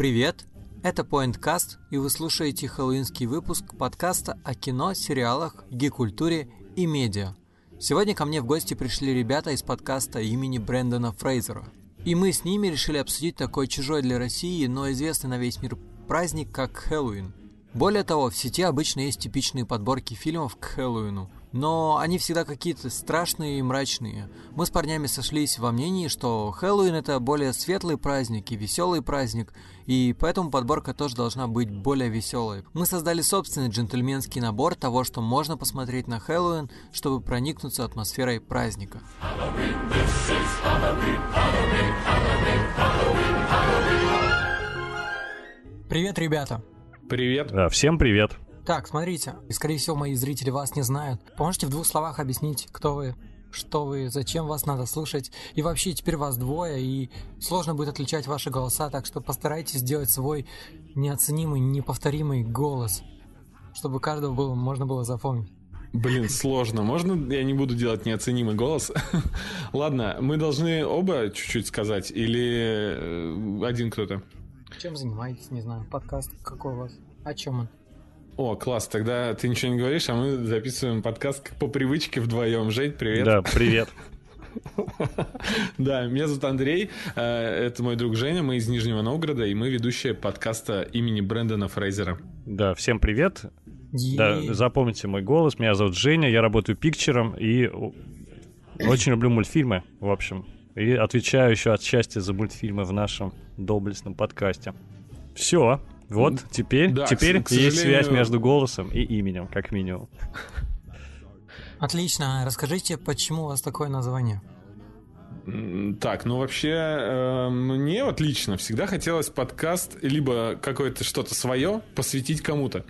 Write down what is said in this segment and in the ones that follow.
Привет! Это PointCast, и вы слушаете хэллоуинский выпуск подкаста о кино, сериалах, гей-культуре и медиа. Сегодня ко мне в гости пришли ребята из подкаста имени Брэндона Фрейзера. И мы с ними решили обсудить такой чужой для России, но известный на весь мир праздник, как Хэллоуин. Более того, в сети обычно есть типичные подборки фильмов к Хэллоуину – но они всегда какие-то страшные и мрачные. Мы с парнями сошлись во мнении, что Хэллоуин это более светлый праздник и веселый праздник, и поэтому подборка тоже должна быть более веселой. Мы создали собственный джентльменский набор того, что можно посмотреть на Хэллоуин, чтобы проникнуться атмосферой праздника. Привет, ребята! Привет! Да, всем привет! Так, смотрите, и скорее всего мои зрители вас не знают. Можете в двух словах объяснить, кто вы, что вы, зачем вас надо слушать. И вообще теперь вас двое, и сложно будет отличать ваши голоса, так что постарайтесь сделать свой неоценимый, неповторимый голос, чтобы каждого было, можно было запомнить. Блин, сложно. Можно я не буду делать неоценимый голос? Ладно, мы должны оба чуть-чуть сказать или э, один кто-то? Чем занимаетесь, не знаю, подкаст какой у вас? О чем он? О, класс, тогда ты ничего не говоришь, а мы записываем подкаст по привычке вдвоем. Жень, привет. Да, привет. Да, меня зовут Андрей, э, это мой друг Женя, мы из Нижнего Новгорода, и мы ведущие подкаста имени Брэндона Фрейзера. Да, всем привет. Да, запомните мой голос, меня зовут Женя, я работаю пикчером и очень люблю мультфильмы, в общем. И отвечаю еще отчасти за мультфильмы в нашем доблестном подкасте. Все, вот, теперь, да, теперь к, есть связь между голосом и именем, как минимум. Отлично. Расскажите, почему у вас такое название? Так, ну вообще э, мне вот лично всегда хотелось подкаст либо какое-то что-то свое посвятить кому-то.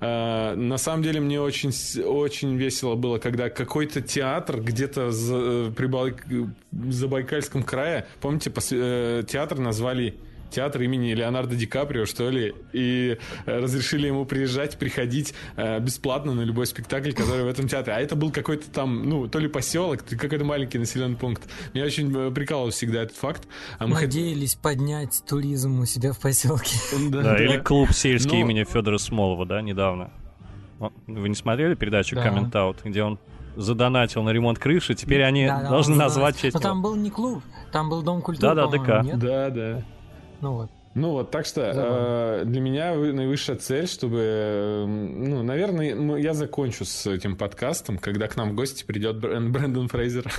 Э, на самом деле мне очень очень весело было, когда какой-то театр где-то за, э, при Байк... Забайкальском крае, помните, пос... э, театр назвали театр имени Леонардо Ди Каприо, что ли, и э, разрешили ему приезжать, приходить э, бесплатно на любой спектакль, который в этом театре. А это был какой-то там, ну, то ли поселок, то ли какой-то маленький населенный пункт. Меня очень э, прикалывал всегда этот факт. А мы Надеялись хот... поднять туризм у себя в поселке. Да, да, или клуб сельский Но... имени Федора Смолова, да, недавно. Вы не смотрели передачу да. Comment Out, где он задонатил на ремонт крыши, теперь они да, должны назвать честь. Но там был не клуб, там был дом культуры. Да, да, ДК. Нет? Да, да. Ну вот. Ну вот, так что э, для меня наивысшая цель, чтобы, э, ну, наверное, я закончу с этим подкастом, когда к нам в гости придет Брэндон Фрейзер.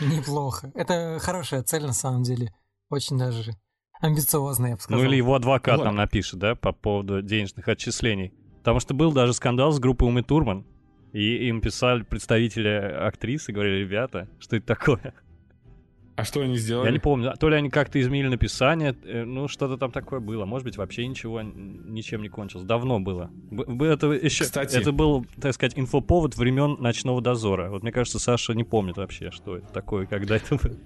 Неплохо. Это хорошая цель на самом деле. Очень даже амбициозная, я бы сказал. Ну или его адвокат вот. нам напишет, да, по поводу денежных отчислений. Потому что был даже скандал с группой Умы Турман. И им писали представители актрисы, говорили, ребята, что это такое? А что они сделали? Я не помню. То ли они как-то изменили написание, э, ну что-то там такое было. Может быть, вообще ничего ничем не кончилось. Давно было. Это еще, Кстати, это был, так сказать, инфоповод времен ночного дозора. Вот мне кажется, Саша не помнит вообще, что это такое, когда это было.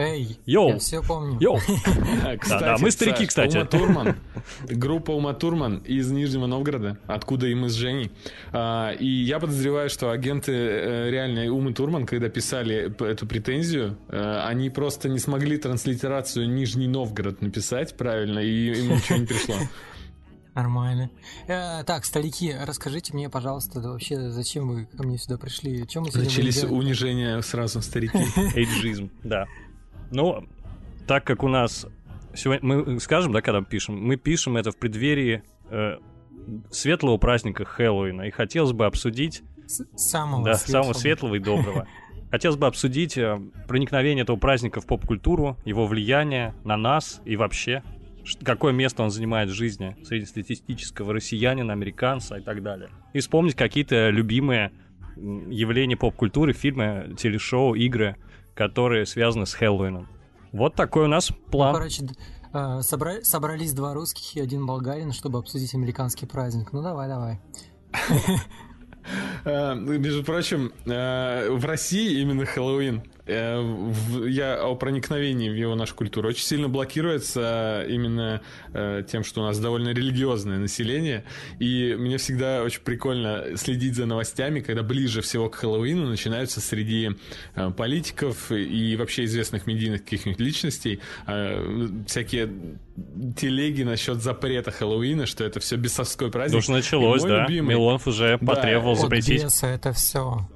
Эй, Йоу. я все помню. Йоу. Кстати, да, да, мы старики, кстати. Ума Турман, группа Ума Турман из Нижнего Новгорода, откуда и мы с Женей. А, и я подозреваю, что агенты э, реальные Умы Турман, когда писали эту претензию, э, они просто не смогли транслитерацию Нижний Новгород написать правильно, и им ничего не пришло. Нормально. Э, так, старики, расскажите мне, пожалуйста, да вообще, зачем вы ко мне сюда пришли? Чем мы Начались унижения сразу, старики. Эйджизм, да. Ну, так как у нас сегодня мы скажем, да, когда пишем, мы пишем это в преддверии э, светлого праздника Хэллоуина, и хотелось бы обсудить самого да, светлого. самого светлого и доброго. Хотелось бы обсудить э, проникновение этого праздника в поп-культуру, его влияние на нас и вообще, какое место он занимает в жизни среднестатистического россиянина, американца и так далее. И вспомнить какие-то любимые явления поп-культуры, фильмы, телешоу, игры – которые связаны с Хэллоуином. Вот такой у нас план. Ну, короче, собра... собрались два русских и один болгарин, чтобы обсудить американский праздник. Ну давай, давай. Э, между прочим, э, в России именно Хэллоуин я о проникновении в его нашу культуру очень сильно блокируется именно э, тем, что у нас довольно религиозное население, и мне всегда очень прикольно следить за новостями, когда ближе всего к Хэллоуину начинаются среди э, политиков и вообще известных медийных каких-нибудь личностей всякие телеги насчет запрета Хэллоуина, что это все бесовской праздник. Уже началось, да. Любимый... Милонов уже потребовал да, запретить. От беса это все.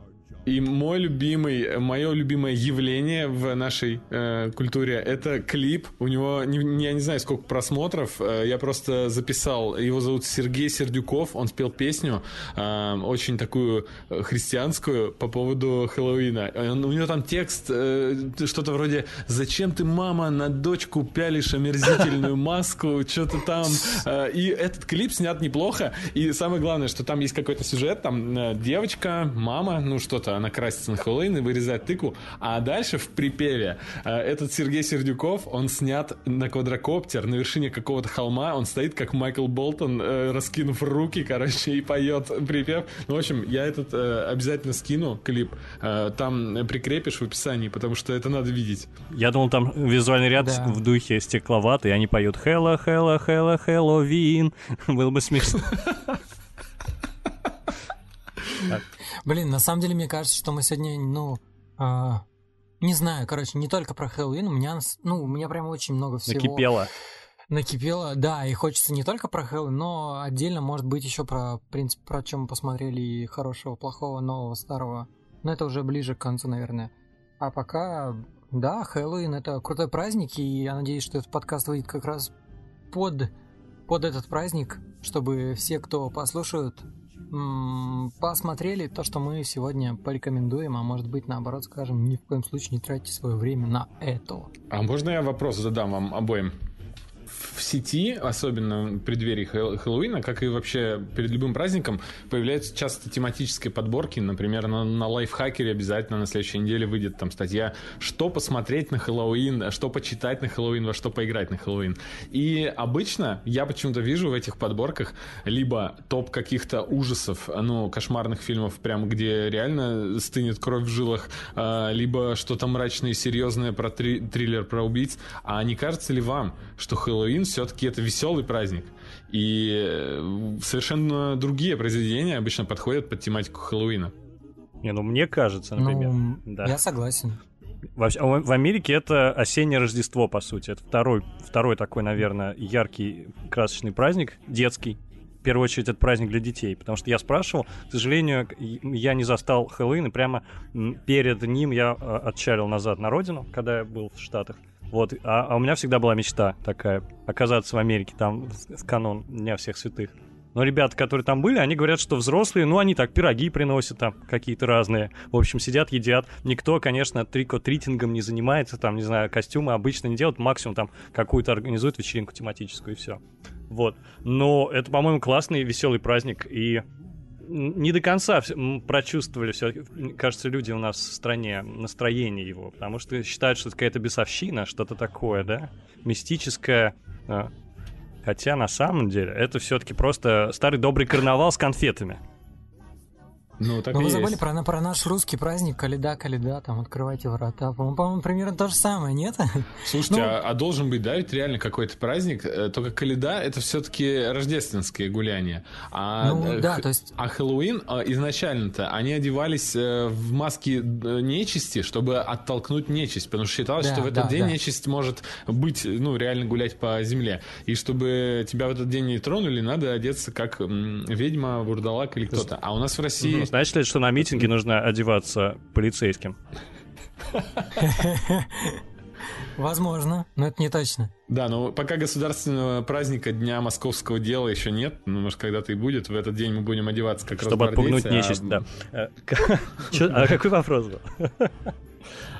И мой любимый, мое любимое явление в нашей э, культуре это клип. У него, не, я не знаю, сколько просмотров. Э, я просто записал. Его зовут Сергей Сердюков. Он спел песню э, очень такую э, христианскую по поводу Хэллоуина. Он, у него там текст э, что-то вроде «Зачем ты, мама, на дочку пялишь омерзительную маску?» Что-то там. Э, и этот клип снят неплохо. И самое главное, что там есть какой-то сюжет. Там э, девочка, мама, ну что-то она красится на Хэллоуин и вырезает тыкву. А дальше в припеве э, этот Сергей Сердюков, он снят на квадрокоптер на вершине какого-то холма. Он стоит как Майкл Болтон, э, раскинув руки, короче, и поет припев. Ну, в общем, я этот э, обязательно скину клип. Там прикрепишь в описании, потому что это надо видеть. Я думал, там визуальный ряд да. в духе стекловатый, они поют «Хэлло, Хэлло, Хэлло, Хэллоуин». Было бы смешно. Блин, на самом деле, мне кажется, что мы сегодня, ну, а, не знаю, короче, не только про Хэллоуин, у меня, ну, у меня прям очень много всего. Накипело. Накипело, да, и хочется не только про Хэллоуин, но отдельно, может быть, еще про, в принципе, про чем мы посмотрели и хорошего, плохого, нового, старого. Но это уже ближе к концу, наверное. А пока, да, Хэллоуин это крутой праздник, и я надеюсь, что этот подкаст выйдет как раз под, под этот праздник, чтобы все, кто послушают, посмотрели то, что мы сегодня порекомендуем, а может быть, наоборот, скажем, ни в коем случае не тратьте свое время на это. А можно я вопрос задам вам обоим? В сети, особенно в преддверии Хэллоуина, как и вообще перед любым праздником, появляются часто тематические подборки. Например, на, на лайфхакере обязательно на следующей неделе выйдет там статья «Что посмотреть на Хэллоуин», «Что почитать на Хэллоуин», «Во что поиграть на Хэллоуин». И обычно я почему-то вижу в этих подборках либо топ каких-то ужасов, ну, кошмарных фильмов, прям где реально стынет кровь в жилах, а, либо что-то мрачное и серьезное про три, триллер про убийц. А не кажется ли вам, что Хэллоуин все-таки это веселый праздник. И э, совершенно другие произведения обычно подходят под тематику Хэллоуина. Не, ну мне кажется, например. Ну, да. Я согласен. В, в Америке это осеннее Рождество, по сути. Это второй, второй такой, наверное, яркий, красочный праздник, детский. В первую очередь, это праздник для детей. Потому что я спрашивал, к сожалению, я не застал Хэллоуин, и прямо перед ним я а, отчалил назад на родину, когда я был в Штатах. Вот, а, а у меня всегда была мечта такая, оказаться в Америке, там, в канун Дня всех святых. Но ребята, которые там были, они говорят, что взрослые, ну, они так пироги приносят там какие-то разные. В общем, сидят, едят. Никто, конечно, трико-тритингом не занимается, там, не знаю, костюмы обычно не делают. Максимум там какую-то организуют вечеринку тематическую и все. Вот. Но это, по-моему, классный, веселый праздник. И не до конца прочувствовали все. Кажется, люди у нас в стране настроение его, потому что считают, что это какая-то бесовщина, что-то такое, да, мистическое. А. Хотя на самом деле это все-таки просто старый добрый карнавал с конфетами. Ну, так Но вы забыли про, про наш русский праздник Каледа, Каледа, там открывайте врата. По-моему, по примерно то же самое, нет? Слушайте, ну... а, а должен быть, да, ведь реально какой-то праздник. Э, только Каледа это все-таки рождественские гуляния. А, ну, да, то есть... а Хэллоуин а, изначально-то они одевались э, в маски нечисти, чтобы оттолкнуть нечисть. Потому что считалось, да, что в этот да, день да. нечисть может быть, ну, реально гулять по земле. И чтобы тебя в этот день не тронули, надо одеться как ведьма, бурдалак или кто-то. А у нас в России Значит ли, что на митинге нужно одеваться полицейским? Возможно, но это не точно. Да, но пока государственного праздника Дня Московского дела еще нет, ну, может, когда-то и будет, в этот день мы будем одеваться как Чтобы отпугнуть нечисть, а... да. А какой вопрос был?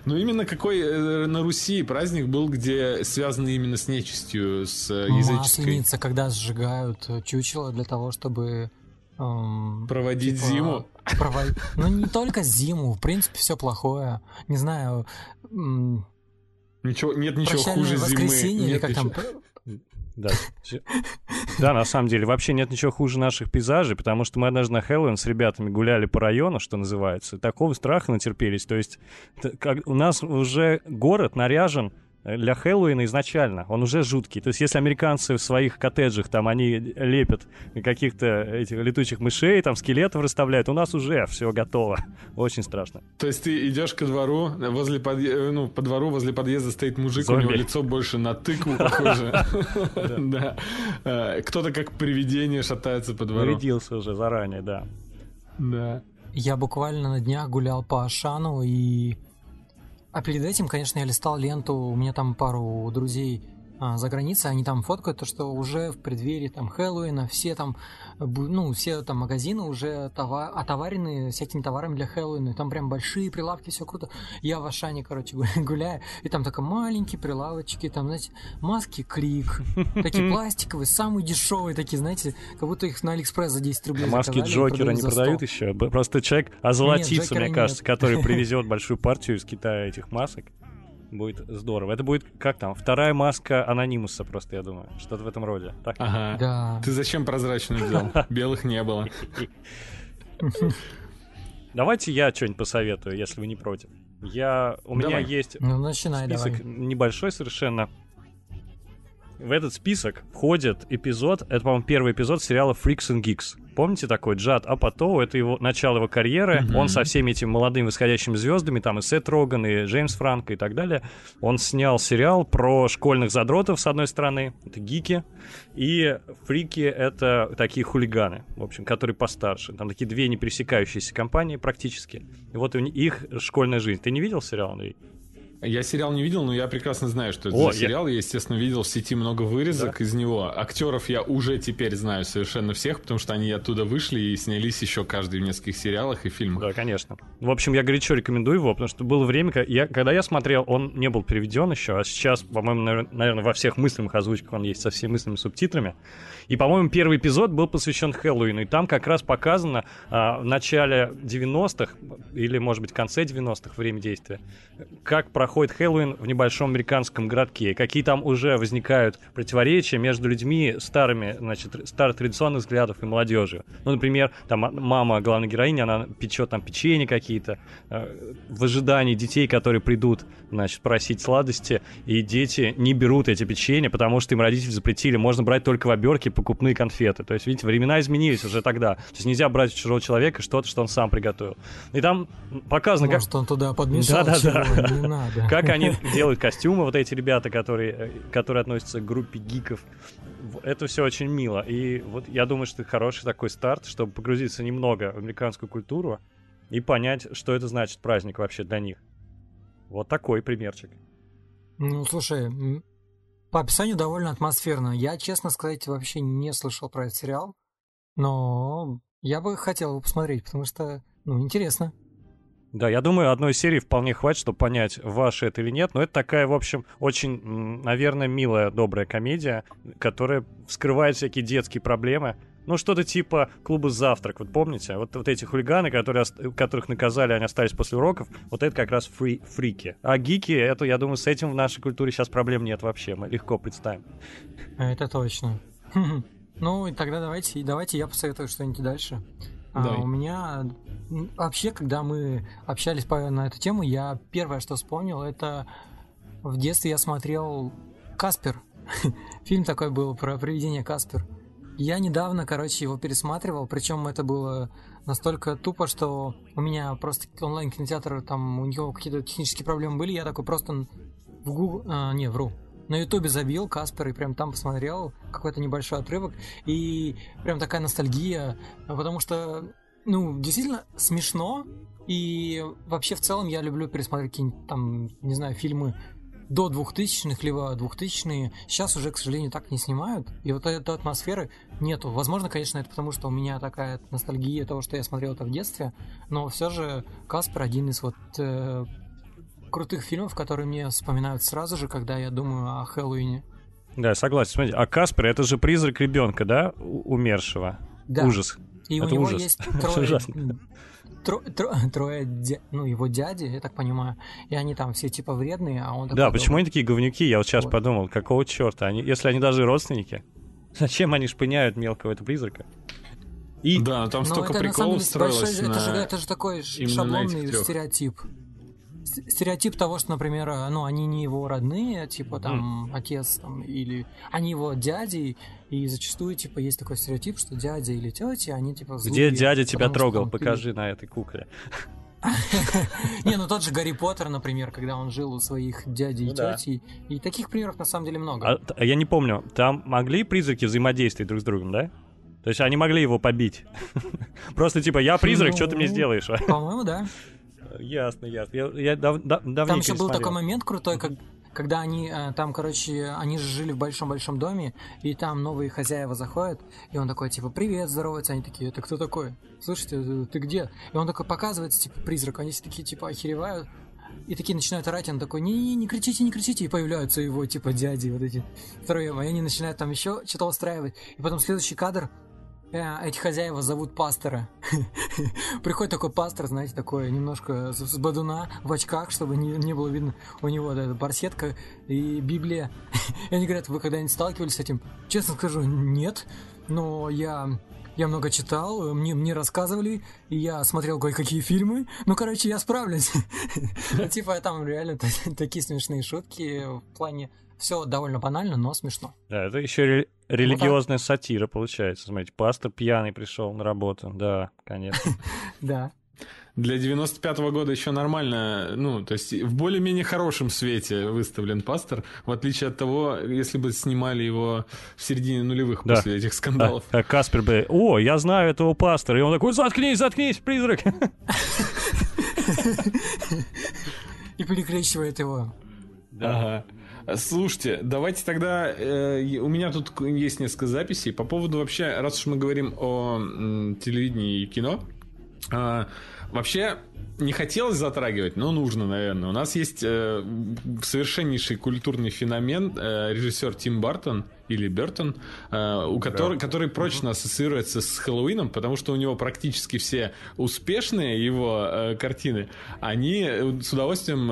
Ну, именно какой э, на Руси праздник был, где связанный именно с нечистью, с э, языческой... Масленица, когда сжигают чучело для того, чтобы Эм, Проводить типа, зиму. Провод... Ну, не только зиму, в принципе, все плохое. Не знаю. Ничего, нет ничего хуже зимы. Нет или как ничего... там... Да. Да, на самом деле, вообще нет ничего хуже наших пейзажей, потому что мы однажды на Хэллоуин с ребятами гуляли по району, что называется, такого страха натерпелись. То есть как, у нас уже город наряжен для Хэллоуина изначально. Он уже жуткий. То есть если американцы в своих коттеджах, там, они лепят каких-то этих летучих мышей, там, скелетов расставляют, у нас уже все готово. Очень страшно. То есть ты идешь ко двору, возле подъезда, ну, по двору возле подъезда стоит мужик, Зомби. у него лицо больше на тыкву похоже. Да. Э, кто-то как привидение шатается по двору. Нарядился уже заранее, да. Да. Я буквально на днях гулял по Ашану и а перед этим, конечно, я листал ленту, у меня там пару друзей а, за границей, они там фоткают то, что уже в преддверии там Хэллоуина все там, ну, все там магазины уже товар, отоварены всякими товарами для Хэллоуина, и там прям большие прилавки, все круто. Я в Ашане, короче, гуляю, и там только маленькие прилавочки, там, знаете, маски Крик, такие пластиковые, самые дешевые такие, знаете, как будто их на Алиэкспресс за 10 рублей А маски Джокера не продают еще? Просто человек озолотится, мне кажется, который привезет большую партию из Китая этих масок. Будет здорово. Это будет, как там, вторая маска анонимуса просто, я думаю. Что-то в этом роде. Так? Ага. Да. Ты зачем прозрачную взял? Белых не было. Давайте я что-нибудь посоветую, если вы не против. Я, у меня есть ну, начинай, список давай. небольшой совершенно. В этот список входит эпизод, это, по-моему, первый эпизод сериала Freaks and Geeks. Помните такой Джад Апатоу? Это его начало его карьеры. Mm-hmm. Он со всеми этими молодыми восходящими звездами, там и Сет Роган, и Джеймс Франко и так далее. Он снял сериал про школьных задротов, с одной стороны, это гики, и фрики — это такие хулиганы, в общем, которые постарше. Там такие две не пересекающиеся компании практически. И вот их школьная жизнь. Ты не видел сериал, Андрей? Я сериал не видел, но я прекрасно знаю, что это О, за сериал. Я... я, естественно, видел в сети много вырезок да? из него. Актеров я уже теперь знаю совершенно всех, потому что они оттуда вышли и снялись еще каждый в нескольких сериалах и фильмах. Да, конечно. В общем, я горячо рекомендую его, потому что было время, когда я, когда я смотрел, он не был переведен еще, а сейчас, по-моему, наверное, во всех мысленных озвучках он есть со всеми мысленными субтитрами. И, по-моему, первый эпизод был посвящен Хэллоуину, и там как раз показано а, в начале 90-х, или, может быть, в конце 90-х время действия, как проходит Хэллоуин в небольшом американском городке, какие там уже возникают противоречия между людьми старыми, значит, старых традиционных взглядов и молодежью. Ну, например, там мама главной героини, она печет там печенье какие-то э, в ожидании детей, которые придут, значит, просить сладости, и дети не берут эти печенья, потому что им родители запретили, можно брать только в обертке покупные конфеты. То есть, видите, времена изменились уже тогда. То есть нельзя брать у чужого человека что-то, что он сам приготовил. И там показано, Может, как... он туда подмешал да, да, да. не надо. Как они делают костюмы, вот эти ребята, которые, которые относятся к группе гиков. Это все очень мило. И вот я думаю, что это хороший такой старт, чтобы погрузиться немного в американскую культуру и понять, что это значит праздник вообще для них. Вот такой примерчик. Ну, слушай, по описанию довольно атмосферно. Я, честно сказать, вообще не слышал про этот сериал, но я бы хотел его посмотреть, потому что, ну, интересно. Да, я думаю, одной серии вполне хватит, чтобы понять, ваше это или нет. Но это такая, в общем, очень, наверное, милая, добрая комедия, которая вскрывает всякие детские проблемы. Ну, что-то типа клуба «Завтрак», вот помните? Вот, вот эти хулиганы, которые, которых наказали, они остались после уроков, вот это как раз фри, фрики. А гики, это, я думаю, с этим в нашей культуре сейчас проблем нет вообще, мы легко представим. Это точно. Ну, и тогда давайте, давайте я посоветую что-нибудь дальше. А, у меня вообще, когда мы общались по, на эту тему, я первое, что вспомнил, это в детстве я смотрел Каспер. Фильм такой был про привидение Каспер. Я недавно, короче, его пересматривал, причем это было настолько тупо, что у меня просто онлайн-кинотеатр, там у него какие-то технические проблемы были, я такой просто в Google, а, не, вру, на ютубе забил Каспер и прям там посмотрел какой-то небольшой отрывок, и прям такая ностальгия, потому что, ну, действительно смешно, и вообще в целом я люблю пересмотреть какие-нибудь там, не знаю, фильмы до 2000-х, либо 2000-е, сейчас уже, к сожалению, так не снимают, и вот этой атмосферы нету. Возможно, конечно, это потому, что у меня такая ностальгия того, что я смотрел это в детстве, но все же Каспер один из вот э, крутых фильмов, которые мне вспоминают сразу же, когда я думаю о Хэллоуине. Да, согласен. Смотрите, а Каспер это же призрак ребенка, да, умершего. Да. Ужас. И это у него ужас. есть трое, тро, тро, трое дя, ну, его дяди, я так понимаю, и они там все типа вредные, а он Да, почему они такие говнюки? Я вот сейчас вот. подумал, какого черта? Они, если они даже родственники? Зачем они шпыняют мелкого этого призрака? И... Да, там столько это, приколов строилось большой, на... это, же, это же такой шаблонный стереотип. Стереотип того, что, например, ну, они не его родные, типа, там, mm. отец, там, или они его дяди, и зачастую, типа, есть такой стереотип, что дядя или тетя, они, типа, злые, Где дядя тебя трогал? Покажи на этой кукле. Не, ну тот же Гарри Поттер, например, когда он жил у своих дядей и ну тетей. И таких примеров на самом деле много. А, а я не помню, там могли призраки взаимодействовать друг с другом, да? То есть они могли его побить. Просто типа, я призрак, ну, что ты мне сделаешь? По-моему, да. Ясно, ясно. Я, я дав, дав, Там еще был такой момент крутой, как, когда они э, там, короче, они же жили в большом-большом доме, и там новые хозяева заходят, и он такой, типа, привет, здоровается, они такие, это кто такой? Слышите, ты, ты где? И он такой показывается, типа, призрак, они все такие, типа, охеревают, и такие начинают орать, он такой, не-не, не кричите, не кричите, и появляются его, типа, дяди, вот эти втроем, и они начинают там еще что-то устраивать, и потом следующий кадр, Э, эти хозяева зовут пастора. Приходит такой пастор, знаете, такой немножко с бадуна в очках, чтобы не, не было видно у него да, барсетка и Библия. и они говорят, вы когда-нибудь сталкивались с этим? Честно скажу, нет, но я я много читал, мне, мне рассказывали, и я смотрел кое-какие фильмы. Ну, короче, я справлюсь. Типа, там реально такие смешные шутки в плане все довольно банально, но смешно. Да, это еще ре- религиозная вот сатира получается. Смотрите, пастор пьяный пришел на работу. Да, конечно. Да. Для 95-го года еще нормально, ну, то есть в более-менее хорошем свете выставлен пастор, в отличие от того, если бы снимали его в середине нулевых да. после этих скандалов. А, Каспер бы, о, я знаю этого пастора, и он такой, заткнись, заткнись, призрак. И перекрещивает его. Ага. Слушайте, давайте тогда... Э, у меня тут есть несколько записей по поводу вообще, раз уж мы говорим о м, телевидении и кино. Э, вообще, не хотелось затрагивать, но нужно, наверное. У нас есть э, совершеннейший культурный феномен, э, режиссер Тим Бартон, или Бертон, э, у которой, который прочно ассоциируется с Хэллоуином, потому что у него практически все успешные его э, картины, они э, с удовольствием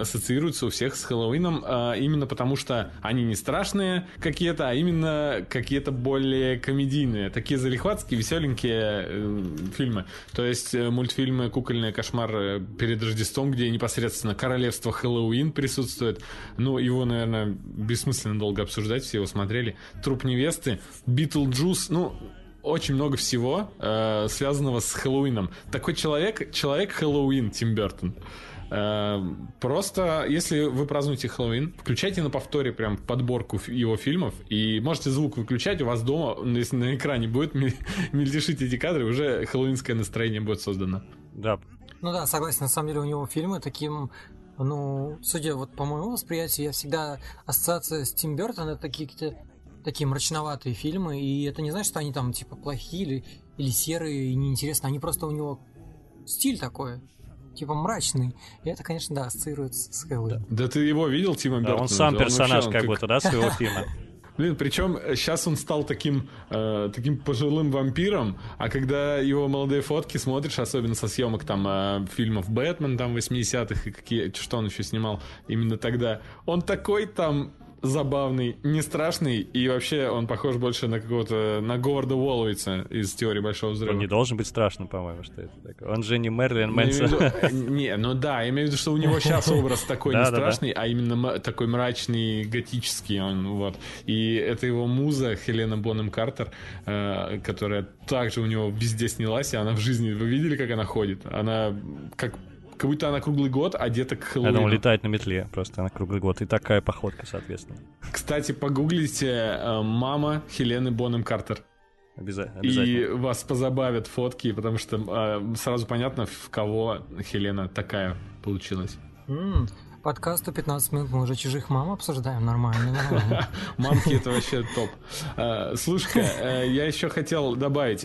ассоциируются у всех с Хэллоуином, именно потому что они не страшные какие-то, а именно какие-то более комедийные, такие залихватские, веселенькие фильмы. То есть мультфильмы кукольные «Кошмар перед Рождеством», где непосредственно королевство Хэллоуин присутствует. Ну, его, наверное, бессмысленно долго обсуждать, все его смотрели. Труп невесты, Битлджус, ну, очень много всего, э, связанного с Хэллоуином. Такой человек, человек Хэллоуин, Тим Бертон. Э, просто, если вы празднуете Хэллоуин, включайте на повторе прям подборку его фильмов, и можете звук выключать, у вас дома, если на экране будет мельтешить эти кадры, уже хэллоуинское настроение будет создано. Да. Ну да, согласен, на самом деле у него фильмы таким ну, судя вот по моему восприятию, я всегда ассоциация с Тим Бертон это такие какие-то такие мрачноватые фильмы, и это не значит, что они там типа плохие или, или серые и неинтересные, они просто у него стиль такой, типа мрачный. И это, конечно, да, ассоциируется с Хэллоуин. Да. да ты его видел, Тима Бертона? Да, он сам персонаж он как будто, да, своего фильма? Блин, причем сейчас он стал таким, э, таким пожилым вампиром, а когда его молодые фотки смотришь, особенно со съемок там э, фильмов Бэтмен там 80-х и какие, что он еще снимал именно тогда, он такой там забавный, не страшный, и вообще он похож больше на какого-то, на Говарда Уолловица из «Теории Большого Взрыва». Он не должен быть страшным, по-моему, что это такое. Он же не Мерлин Мэнсон. Не, ну да, я имею в виду, что у него сейчас образ такой не страшный, а именно такой мрачный, готический он, вот. И это его муза Хелена Бонем Картер, э, которая также у него везде снялась, и она в жизни, вы видели, как она ходит? Она как как будто она круглый год одета к Хэллоуину. Она летает на метле просто на круглый год. И такая походка, соответственно. Кстати, погуглите э, «Мама Хелены Бонем Картер». Обязательно. И вас позабавят фотки, потому что э, сразу понятно, в кого Хелена такая получилась. Mm, подкасту 15 минут мы уже чужих мам обсуждаем нормально. Мамки это вообще топ. Э, слушай, э, я еще хотел добавить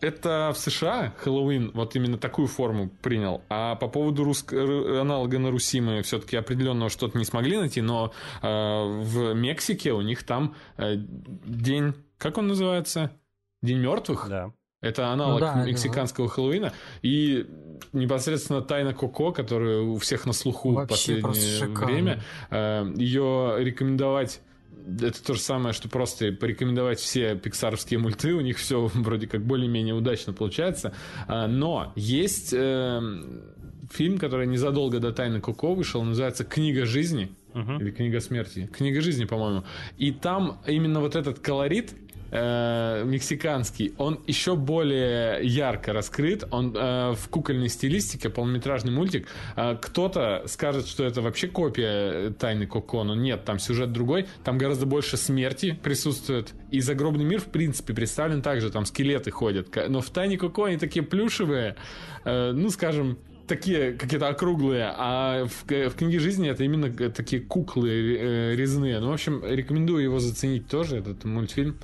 это в США Хэллоуин вот именно такую форму принял. А по поводу русск... аналога на Руси мы все-таки определенного что-то не смогли найти, но э, в Мексике у них там э, день, как он называется? День мертвых? Да. Это аналог ну, да, мексиканского да. Хэллоуина. И непосредственно Тайна Коко, которая у всех на слуху в последнее время, э, ее рекомендовать это то же самое, что просто порекомендовать все пиксаровские мульты, у них все вроде как более-менее удачно получается. А, но есть э, фильм, который незадолго до Тайны Коко вышел, называется «Книга жизни». Uh-huh. Или книга смерти. Книга жизни, по-моему. И там именно вот этот колорит э, мексиканский, он еще более ярко раскрыт. Он э, в кукольной стилистике, полнометражный мультик. Э, кто-то скажет, что это вообще копия Тайны Коко, но нет, там сюжет другой. Там гораздо больше смерти присутствует. И загробный мир, в принципе, представлен также. Там скелеты ходят. Но в Тайне Коко они такие плюшевые. Э, ну, скажем, такие какие-то округлые, а в, в книге жизни это именно такие куклы э, резные. Ну, в общем, рекомендую его заценить тоже, этот мультфильм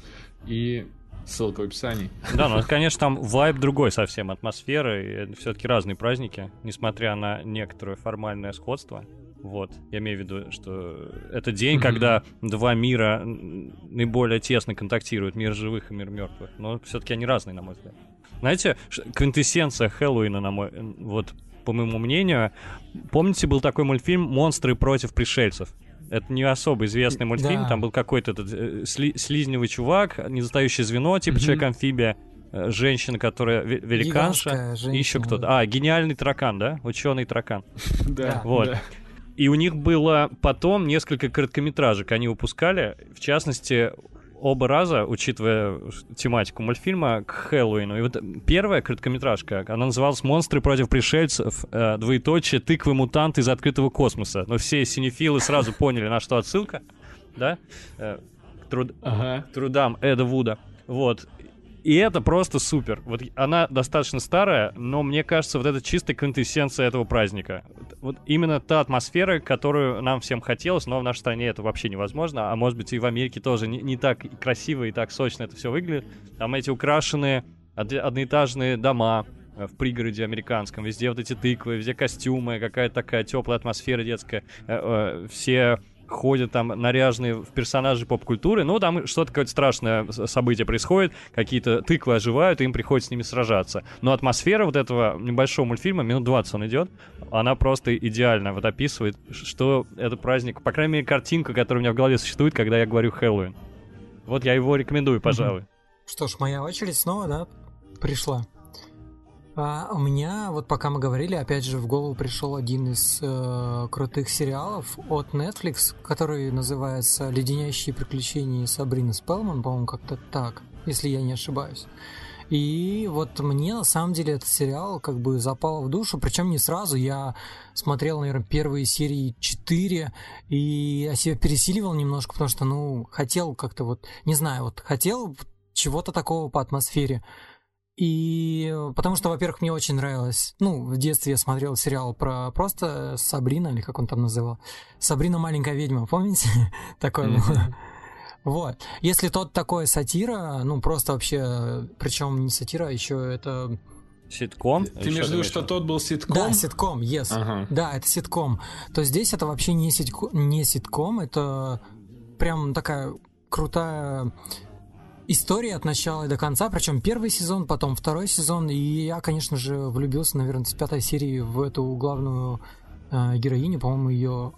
и ссылка в описании. Да, ну, конечно, там вайб другой совсем, атмосфера, и все-таки разные праздники, несмотря на некоторое формальное сходство. Вот, я имею в виду, что это день, когда два мира наиболее тесно контактируют, мир живых и мир мертвых. Но все-таки они разные, на мой взгляд. Знаете, квинтэссенция Хэллоуина, на мой, вот, по моему мнению, помните, был такой мультфильм «Монстры против пришельцев»? Это не особо известный мультфильм. Да. Там был какой-то этот э, сли, слизневый чувак, недостающее звено, типа угу. человек-амфибия, э, женщина, которая великанша, и еще кто-то. А, гениальный таракан, да? Ученый таракан. Да. Вот. И у них было потом несколько короткометражек, они выпускали. В частности, оба раза, учитывая тематику мультфильма, к Хэллоуину. И вот первая короткометражка, она называлась «Монстры против пришельцев. Э, двоеточие. Тыквы-мутанты из открытого космоса». Но все синефилы сразу поняли, на что отсылка, да? Э, к, труд... ага. трудам Эда Вуда. Вот. И это просто супер. Вот она достаточно старая, но мне кажется, вот это чистая квинтэссенция этого праздника. Вот именно та атмосфера, которую нам всем хотелось, но в нашей стране это вообще невозможно, а может быть и в Америке тоже не, не так красиво и так сочно это все выглядит. Там эти украшенные одноэтажные дома, э, в пригороде американском. Везде вот эти тыквы, везде костюмы, какая-то такая теплая атмосфера детская. Э, э, все ходят там наряженные в персонажи поп-культуры, ну, там что-то какое-то страшное событие происходит, какие-то тыквы оживают, и им приходится с ними сражаться. Но атмосфера вот этого небольшого мультфильма, минут 20 он идет, она просто идеально вот описывает, что это праздник, по крайней мере, картинка, которая у меня в голове существует, когда я говорю Хэллоуин. Вот я его рекомендую, пожалуй. Что ж, моя очередь снова, да, пришла. А у меня, вот пока мы говорили, опять же в голову пришел один из э, крутых сериалов от Netflix, который называется «Леденящие приключения Сабрины Спелман», по-моему, как-то так, если я не ошибаюсь. И вот мне на самом деле этот сериал как бы запал в душу, причем не сразу. Я смотрел, наверное, первые серии 4 и я себя пересиливал немножко, потому что, ну, хотел как-то вот, не знаю, вот хотел чего-то такого по атмосфере. И потому что, во-первых, мне очень нравилось, ну, в детстве я смотрел сериал про просто Сабрина, или как он там называл, Сабрина маленькая ведьма, помните? Такой был. Вот. Если тот такой сатира, ну, просто вообще, причем не сатира, а еще это... Ситком? Ты имеешь в виду, что тот был ситком? Да, ситком, yes. Ага. Да, это ситком. То здесь это вообще не, ситком, не ситком, это прям такая крутая история от начала до конца, причем первый сезон, потом второй сезон, и я, конечно же, влюбился, наверное, с пятой серии в эту главную э, героиню, по-моему, ее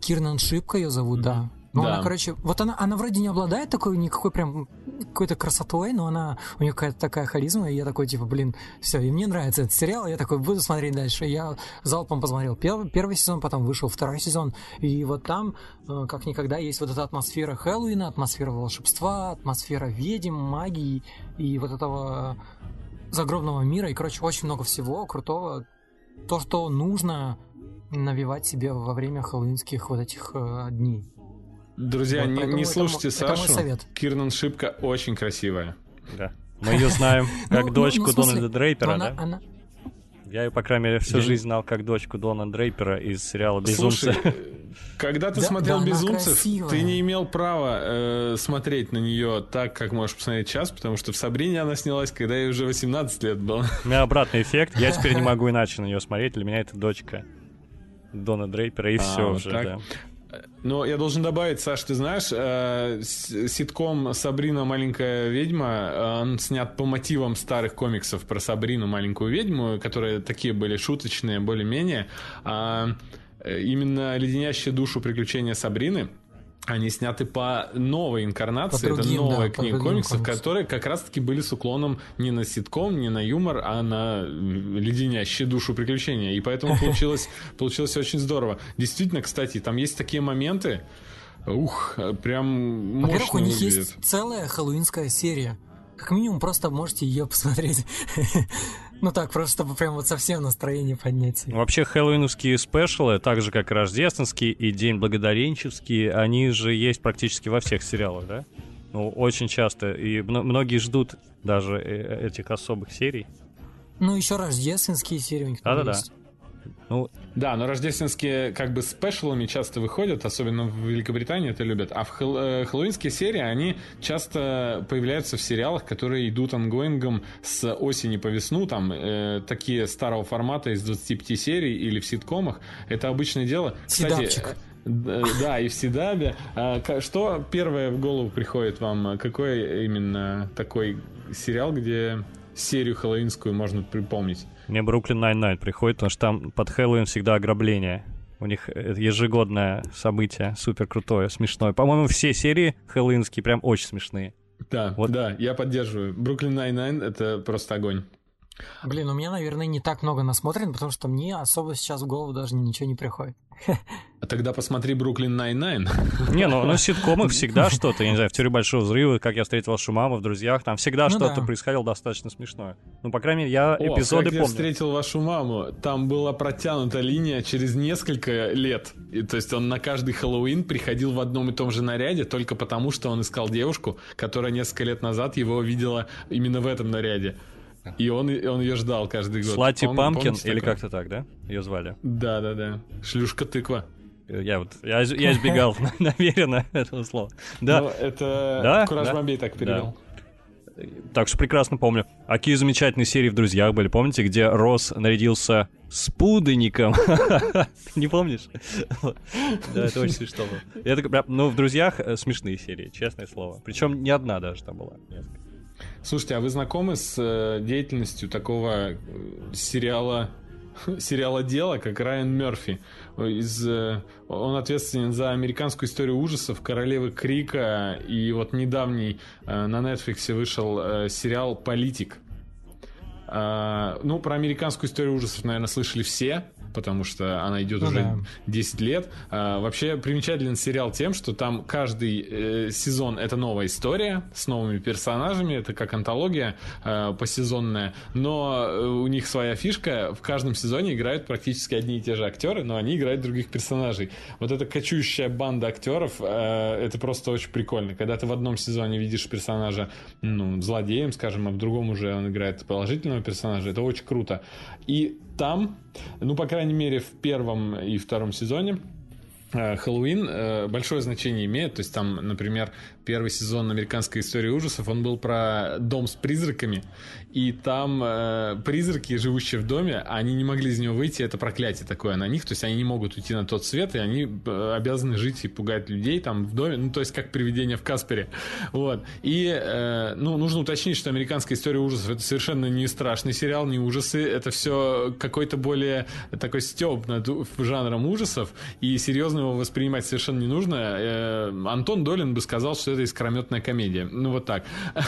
Кирнан Шипка ее зовут, mm-hmm. да. Ну, да. она, короче, вот она, она вроде не обладает такой никакой прям какой-то красотой, но она, у нее какая-то такая харизма, и я такой, типа, блин, все, и мне нравится этот сериал, я такой, буду смотреть дальше. Я залпом посмотрел первый, первый сезон, потом вышел второй сезон, и вот там, э, как никогда, есть вот эта атмосфера Хэллоуина, атмосфера волшебства, атмосфера ведьм, магии, и вот этого загробного мира, и, короче, очень много всего крутого, то, что нужно навевать себе во время хэллоуинских вот этих э, дней. Друзья, вот, не, не слушайте это, Сашу. Это мой совет. Кирнан Шипка очень красивая. Да. Мы ее знаем как ну, ну, дочку ну, Дональда Дрейпера, да? Я ее, по крайней мере, всю жизнь знал как дочку Дона Дрейпера из сериала «Безумцы». Слушай, когда ты смотрел «Безумцев», ты не имел права э, смотреть на нее так, как можешь посмотреть сейчас, потому что в «Сабрине» она снялась, когда ей уже 18 лет было. У меня обратный эффект. Я теперь не могу иначе на нее смотреть. Для меня это дочка Дона Дрейпера, и а, все вот уже, так. да. Но я должен добавить, Саш, ты знаешь, э, ситком «Сабрина. Маленькая ведьма», э, он снят по мотивам старых комиксов про Сабрину, маленькую ведьму, которые такие были шуточные, более-менее. А именно «Леденящие душу приключения Сабрины» они сняты по новой инкарнации, по другим, это новая да, книга комиксов, комиксов, которые как раз-таки были с уклоном не на ситком, не на юмор, а на леденящие душу приключения. И поэтому получилось, получилось очень здорово. Действительно, кстати, там есть такие моменты, ух, прям Во-первых, у них выглядит. есть целая хэллоуинская серия. Как минимум, просто можете ее посмотреть. Ну так, просто чтобы прям вот совсем настроение поднять. Вообще, хэллоуиновские спешлы, так же как рождественские и День Благодаренческий, они же есть практически во всех сериалах, да? Ну, очень часто. И многие ждут даже э, этих особых серий. Ну, еще рождественские серии у них Да-да-да. Есть. Ну, да, но рождественские как бы special ами часто выходят, особенно в Великобритании это любят. А в хэл- э, хэллоуинские серии, они часто появляются в сериалах, которые идут ongoing ом с осени по весну, там э, такие старого формата из 25 серий или в ситкомах. Это обычное дело. Кстати, ситапчик. Э, да, и в ситкоме. А, что первое в голову приходит вам? Какой именно такой сериал, где серию хэллоуинскую можно припомнить? Мне Brooklyn Nine-Nine приходит, потому что там под Хэллоуин всегда ограбление. У них ежегодное событие, супер крутое, смешное. По-моему, все серии хэллоуинские прям очень смешные. Да, вот. да, я поддерживаю. Brooklyn Nine-Nine — это просто огонь. Блин, у меня, наверное, не так много насмотрен, потому что мне особо сейчас в голову даже ничего не приходит. А тогда посмотри Brooklyn Nine-Nine. Не, ну, ну ситкомы всегда что-то, я не знаю, в «Теории большого взрыва», «Как я встретил вашу маму», «В друзьях», там всегда ну, что-то да. происходило достаточно смешное. Ну, по крайней мере, я О, эпизоды как помню. я встретил вашу маму», там была протянута линия через несколько лет. И, то есть он на каждый Хэллоуин приходил в одном и том же наряде только потому, что он искал девушку, которая несколько лет назад его видела именно в этом наряде. И он, он ее ждал каждый год. Слати Памкин, или как-то так, да? Ее звали. Да, да, да. Шлюшка тыква. Я вот, я, я избегал намеренно этого слова. Да. Но это да? Кураж да? Бомбей так перевел. Да. Так что прекрасно помню. А какие замечательные серии в «Друзьях» были, помните, где Рос нарядился с пуденником? Не помнишь? Да, это очень смешно было. Ну, в «Друзьях» э, смешные серии, честное слово. Причем не одна даже там была. Несколько. Слушайте, а вы знакомы с э, деятельностью такого э, сериала сериала дела, как Райан Мерфи. Из, э, он ответственен за американскую историю ужасов, Королевы Крика, и вот недавний на Netflix вышел сериал «Политик». А, ну, про американскую историю ужасов, наверное, слышали все потому что она идет ну, уже да. 10 лет. А, вообще примечателен сериал тем, что там каждый э, сезон это новая история с новыми персонажами, это как антология э, посезонная, но э, у них своя фишка, в каждом сезоне играют практически одни и те же актеры, но они играют других персонажей. Вот эта кочующая банда актеров, э, это просто очень прикольно. Когда ты в одном сезоне видишь персонажа, ну, злодеем, скажем, а в другом уже он играет положительного персонажа, это очень круто. И там, ну, по крайней мере, в первом и втором сезоне э, Хэллоуин э, большое значение имеет. То есть там, например, первый сезон американской истории ужасов, он был про дом с призраками, и там э, призраки, живущие в доме, они не могли из него выйти, это проклятие такое на них, то есть они не могут уйти на тот свет, и они э, обязаны жить и пугать людей там в доме, ну то есть как привидение в Каспере, вот. И, э, ну, нужно уточнить, что американская история ужасов это совершенно не страшный сериал, не ужасы, это все какой-то более такой стёб над жанром ужасов, и серьезно его воспринимать совершенно не нужно. Э, Антон Долин бы сказал, что это искрометная комедия. Ну, вот так.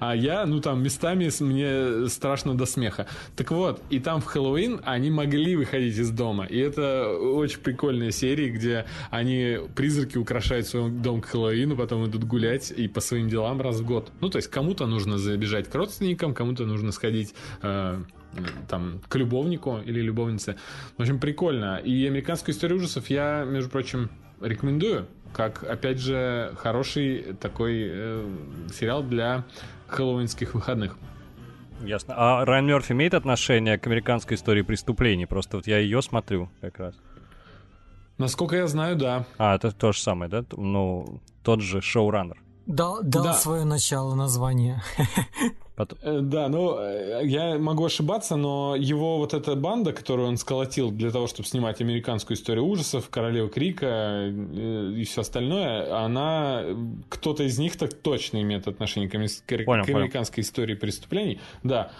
А я, ну, там, местами мне страшно до смеха. Так вот, и там в Хэллоуин они могли выходить из дома. И это очень прикольная серия, где они, призраки, украшают свой дом к Хэллоуину, потом идут гулять и по своим делам раз в год. Ну, то есть кому-то нужно забежать к родственникам, кому-то нужно сходить э, там, к любовнику или любовнице. В общем, прикольно. И американскую историю ужасов я, между прочим, рекомендую как, опять же, хороший такой э, сериал для хэллоуинских выходных. Ясно. А Райан Мерфи имеет отношение к американской истории преступлений? Просто вот я ее смотрю как раз. Насколько я знаю, да. А, это то же самое, да? Ну, тот же шоураннер. Дал, дал да. свое начало название. Потом... Э, Да, ну, э, я могу ошибаться, но его вот эта банда, которую он сколотил для того, чтобы снимать американскую историю ужасов, Королева Крика э, и все остальное, она, кто-то из них так точно имеет отношение к, к Понял, к американской истории преступлений. Да,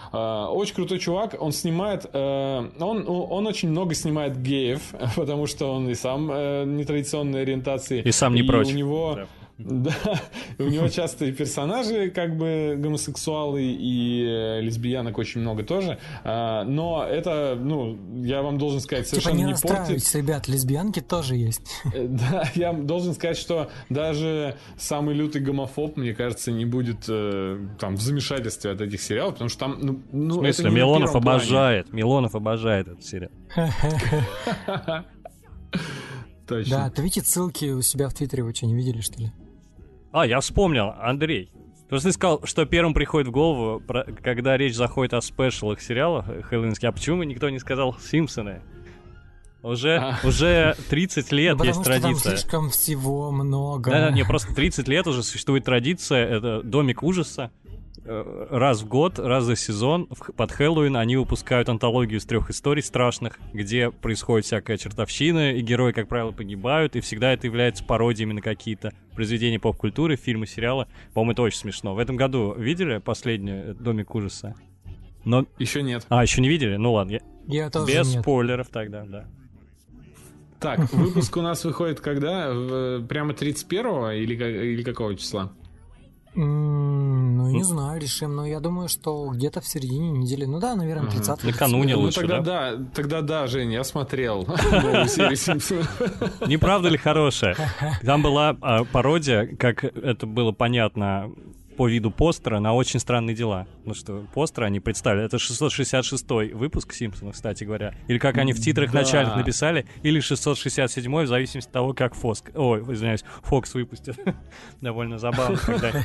очень крутой чувак, он снимает, он, он очень много снимает геев, потому что он и сам нетрадиционной ориентации. И сам не прочь. у него... Да. Да, у него часто и персонажи как бы гомосексуалы, и э, лесбиянок очень много тоже. А, но это, ну, я вам должен сказать, Типа совершенно не не, портит. ребят, лесбиянки тоже есть. Э, Да, я должен сказать, что даже самый лютый гомофоб, мне кажется, не будет э, там в замешательстве от этих сериалов, потому что там, ну, ну В это смысле, Милонов плане. обожает. Милонов обожает этот сериал. Точно. Да, ты видите ссылки у себя в Твиттере, вы что, не видели, что ли? А, я вспомнил, Андрей. Просто ты сказал, что первым приходит в голову, про- когда речь заходит о спешлах сериалах э, хэллоуинских. А почему никто не сказал Симпсоны? Уже, А. уже 30 лет Ну, есть потому что там традиция. слишком всего много. Да, да, не, просто 30 лет уже существует традиция, это Домик ужаса. Э, Раз в год, раз за сезон под Хэллоуин они выпускают антологию из трех историй страшных, где происходит всякая чертовщина, и герои, как правило, погибают, и всегда это является пародиями на какие-то произведения поп-культуры, фильмы, сериалы. По-моему, это очень смешно. В этом году видели последний э, Домик ужаса? Но... Еще нет. А, еще не видели? Ну ладно, я- Я тоже без нет. спойлеров тогда, да. Так, выпуск у нас выходит когда? В- прямо 31 или, или какого числа? Ну, не знаю, решим. Но я думаю, что где-то в середине недели. Ну да, наверное, Ага. 30 Накануне ну, лучше, тогда да? да? тогда да, Жень, я смотрел новую серию Симпсонов. Не правда ли хорошая? Там была а, пародия, как это было понятно по виду постера, на очень странные дела. Ну что, постеры они представили. Это 666 выпуск Симпсонов, кстати говоря. Или как они в титрах Да. начальных написали, или 667 в зависимости от того, как Фоск... Ой, извиняюсь, Фокс выпустит. Довольно забавно, когда...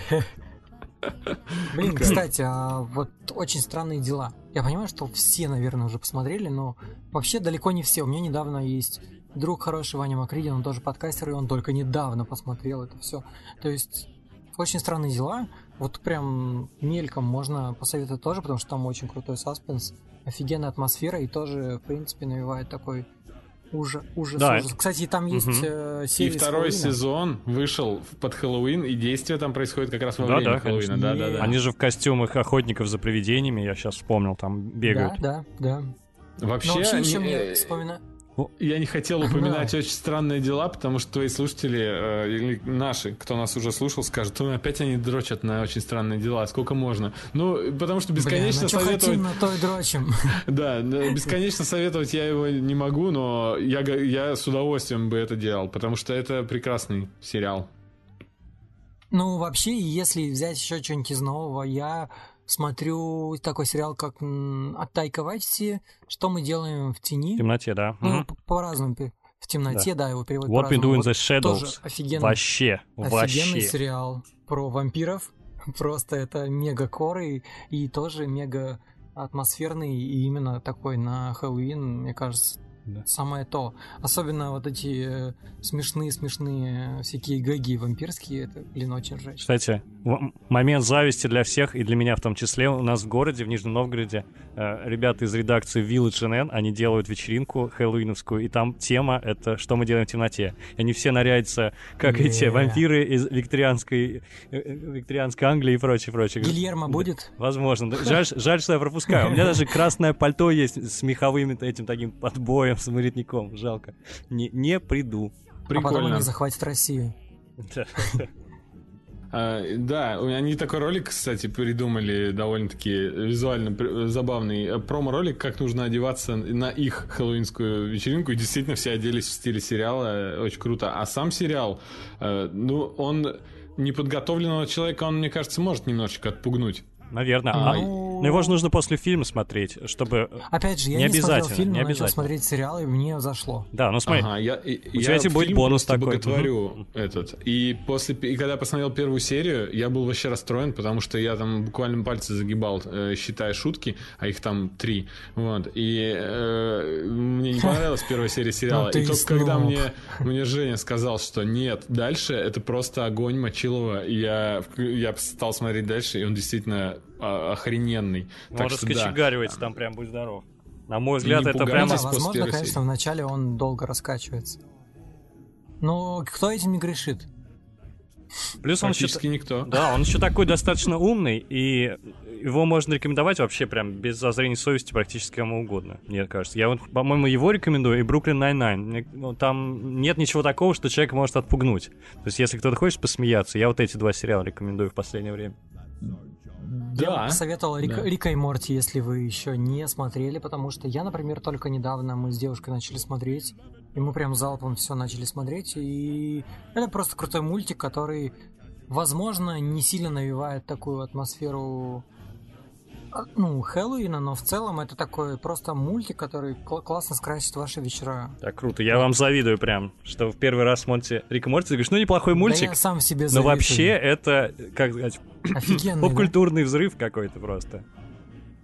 Блин, кстати, а вот очень странные дела. Я понимаю, что все, наверное, уже посмотрели, но вообще далеко не все. У меня недавно есть друг хороший Ваня Макридин, он тоже подкастер, и он только недавно посмотрел это все. То есть очень странные дела. Вот прям мельком можно посоветовать тоже, потому что там очень крутой саспенс, офигенная атмосфера и тоже, в принципе, навевает такой ужас, ужас, Да. ужас. Кстати, там есть Мгм. э, И серия с второй Хэллоуина. сезон вышел под Хэллоуин, и действие там происходит как раз во Да, время да, Хэллоуина. Да, да, да. Они же в костюмах охотников за привидениями, я сейчас вспомнил, там бегают. Да, да, да. Вообще, Но вообще еще не- мне э, вспоминаю... я не хотел упоминать очень странные дела, потому что твои слушатели, э, или наши, кто нас уже слушал, скажут, «Ну, опять они дрочат на очень странные дела, сколько можно? Ну, потому что бесконечно Бля, ну советовать... хотим, на то и дрочим. Да, бесконечно советовать я его не могу, но я, я с удовольствием бы это делал, потому что это прекрасный сериал. Ну, вообще, если взять еще что-нибудь из нового, я смотрю такой сериал, как от Тайка Вайтити «Что мы делаем в тени». В темноте, да. Ну, п- по-разному. пе- В темноте, да, его переводят What we do in Вот the тоже shadows. офигенный, Вообще, офигенный вообще. сериал про вампиров. Просто это мега коры и тоже мега атмосферный и именно такой на Хэллоуин, мне кажется, Да. самое то. Особенно вот эти смешные-смешные всякие гэги вампирские, это, блин, очень ржач. Кстати, момент зависти для всех, и для меня в том числе, у нас в городе, в Нижнем Новгороде, э, ребята из редакции Village NN, они делают вечеринку хэллоуиновскую, и там тема — это «Что мы делаем в темноте». И они все нарядятся, как эти Не. вампиры из викторианской, э, э, викторианской Англии и прочее, прочее. Гильермо будет? Возможно. Жаль, жаль, что я пропускаю. У меня даже красное пальто есть с меховым этим таким подбоем, с воротником. Жалко. Не, не приду. А потом Прикольно. они захватят Россию. А, да, у- они такой ролик, кстати, придумали довольно-таки визуально пр- забавный э, промо-ролик, как нужно одеваться на их хэллоуинскую вечеринку. И действительно все оделись в стиле сериала, э, очень круто. А сам сериал, э, ну, он неподготовленного человека, он, мне кажется, может немножечко отпугнуть. Наверное. А, А, Ну, но его же нужно после фильма смотреть, чтобы... Опять же, я Не не, смотрел обязательно, фильм, не но начал обязательно. смотреть сериал, и мне зашло. Да, ну смотри. Ага, я, и- У тебя я теперь будет бонус такой. боготворю этот. И после, и когда я посмотрел первую серию, я был вообще расстроен, потому что я там буквально пальцы загибал, э, считая шутки, а их там три. Вот. И э, мне не понравилась первая серия сериала. Ну ты И только когда мне, мне Женя сказал, что нет, дальше это просто огонь Мочилова, я, я стал смотреть дальше, и он действительно охрененный. Может, раскочегаривается да. там прям, будь здоров. На мой взгляд, это прям... Да, возможно, конечно, вначале он долго раскачивается. Но кто этим не грешит? Плюс он еще... никто. Да, он еще такой достаточно умный, и его можно рекомендовать вообще прям без зазрения совести практически кому угодно, мне кажется. Я вот, по-моему, его рекомендую, и Brooklyn Nine-Nine. Ну, там нет ничего такого, что человек может отпугнуть. То есть, если кто-то хочет посмеяться, я вот эти два сериала рекомендую в последнее время. Да. Я бы посоветовал Рик, да. Рика и Морти, если вы еще не смотрели, потому что я, например, только недавно мы с девушкой начали смотреть, и мы прям залпом все начали смотреть, и это просто крутой мультик, который, возможно, не сильно навевает такую атмосферу ну, Хэллоуина, но в целом это такой просто мультик, который кл- классно скрасит ваши вечера. Так круто, я вам завидую прям, что в первый раз смотрите Рик и Морти, ты говоришь, ну неплохой мультик. Да я сам себе завидую. Но вообще это, как сказать, поп-культурный да? взрыв какой-то просто.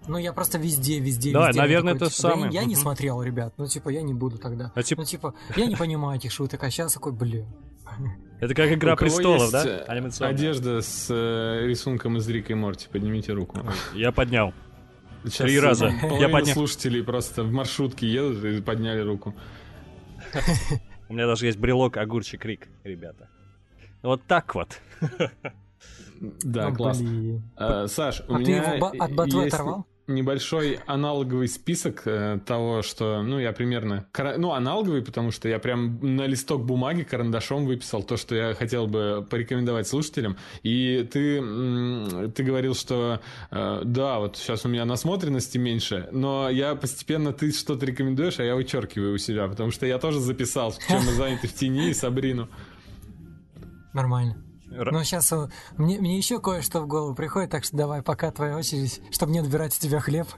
Ну, я просто везде, везде, да, везде. наверное, такой, это типа, самое. Да, я, я не смотрел, ребят. Ну, типа, я не буду тогда. А, типа... Ну, типа, я не понимаю этих шуток, а сейчас такой, блин. Это как Игра престолов, да? Одежда с э, рисунком из Рика и Морти. Поднимите руку. Я поднял. Сейчас Три раза. Я поднял. слушателей просто в маршрутке едут и подняли руку. У меня даже есть брелок огурчик Рик, ребята. Вот так вот. Да, классно. А, Саш, у меня ты его от ботвы оторвал? Небольшой аналоговый список э, того, что, ну, я примерно... Ну, аналоговый, потому что я прям на листок бумаги карандашом выписал то, что я хотел бы порекомендовать слушателям. И ты, ты говорил, что э, да, вот сейчас у меня насмотренности меньше, но я постепенно, ты что-то рекомендуешь, а я вычеркиваю у себя, потому что я тоже записал, чем мы заняты в тени и Сабрину. Нормально. Ну, сейчас мне, мне еще кое-что в голову приходит, так что давай, пока твоя очередь, чтобы не отбирать у тебя хлеб.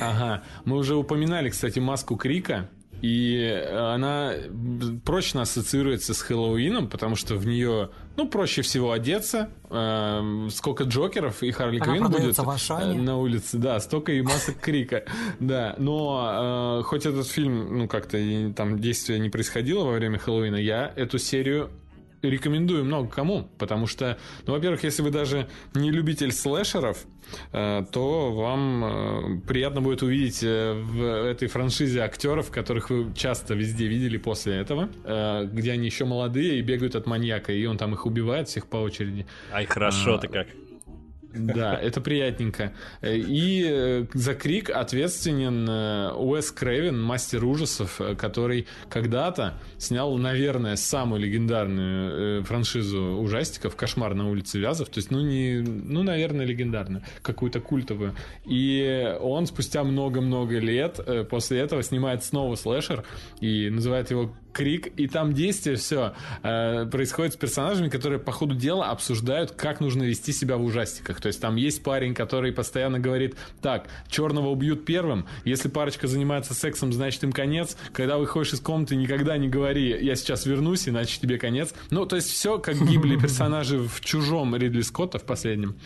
Ага. Мы уже упоминали, кстати, маску Крика. И она прочно ассоциируется с Хэллоуином, потому что в нее, ну, проще всего одеться. Э, сколько Джокеров и Харли Квинн будет э, на улице, да, столько и масок Крика, да. Но э, хоть этот фильм, ну, как-то там действие не происходило во время Хэллоуина, я эту серию рекомендую много кому, потому что, ну, во-первых, если вы даже не любитель слэшеров, э, то вам э, приятно будет увидеть э, в этой франшизе актеров, которых вы часто везде видели после этого, где они еще молодые и бегают от маньяка, и он там их убивает всех по очереди. Ай, хорошо-то а, как. Да, это приятненько. И э, за Крик ответственен э, Уэс Крэвин, мастер ужасов, э, который когда-то снял, наверное, самую легендарную франшизу ужастиков «Кошмар на улице Вязов». То есть, ну, не, ну, наверное, легендарную, какую-то культовую. И он спустя много-много лет после этого снимает снова слэшер и называет его крик, и там действие все э, происходит с персонажами, которые по ходу дела обсуждают, как нужно вести себя в ужастиках. То есть там есть парень, который постоянно говорит, так, черного убьют первым, если парочка занимается сексом, значит им конец, когда выходишь из комнаты, никогда не говори, я сейчас вернусь, иначе тебе конец. Ну, то есть все, как гибли персонажи в «Чужом» Ридли Скотта в последнем.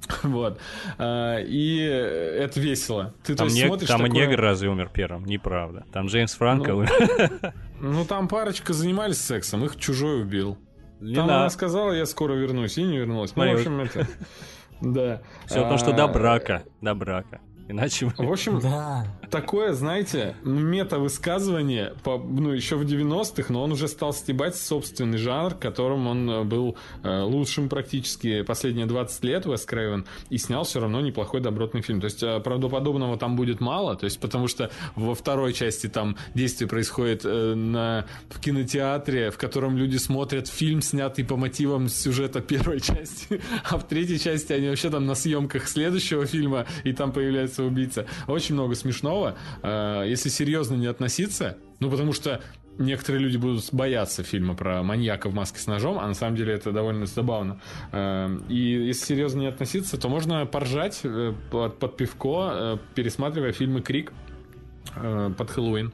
Вот. А, и это весело. Ты там, не, смотришь там такое... и негр разве умер первым? Неправда. Там Джеймс Франко ну, умер. Ну, там парочка занимались сексом, их чужой убил. Не там надо. она сказала, я скоро вернусь, и не вернулась. Ну, в общем, это... Да. Все то, что до а, брака. До брака. Иначе... В общем, да. Такое, знаете, мета-высказывание, по, ну, еще в 90-х, но он уже стал стебать собственный жанр, которым он э, был э, лучшим практически последние 20 лет, Вес Крейвен, и снял все равно неплохой добротный фильм. То есть э, правдоподобного там будет мало, то есть потому что во второй части там действие происходит э, на, в кинотеатре, в котором люди смотрят фильм, снятый по мотивам сюжета первой части, а в третьей части они вообще там на съемках следующего фильма, и там появляется убийца. Очень много смешного. А, если серьезно не относиться, ну, потому что некоторые люди будут бояться фильма про маньяка в маске с ножом, а на самом деле это довольно забавно. А, и если серьезно не относиться, то можно поржать э, под, пивко, э, пересматривая фильмы «Крик» э, под Хэллоуин.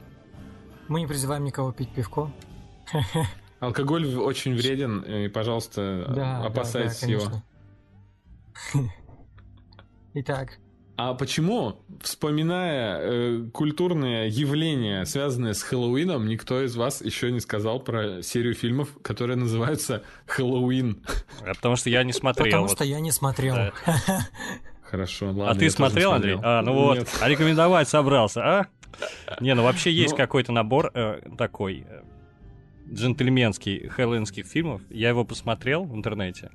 Мы не призываем никого пить пивко. Алкоголь очень вреден, и, пожалуйста, да, опасайтесь да, да, его. Итак, а почему, вспоминая э, культурные явления, связанные с Хэллоуином, никто из вас еще не сказал про серию фильмов, которые называются Хэллоуин? А потому что я не смотрел. Потому вот. что я не смотрел. Да. хорошо. Ладно, а ты смотрел, Андрей? А, ну вот, Нет. а рекомендовать собрался, а? Не, ну вообще есть ну... какой-то набор э, такой э, джентльменский хэллоуинских фильмов. Я его посмотрел в интернете.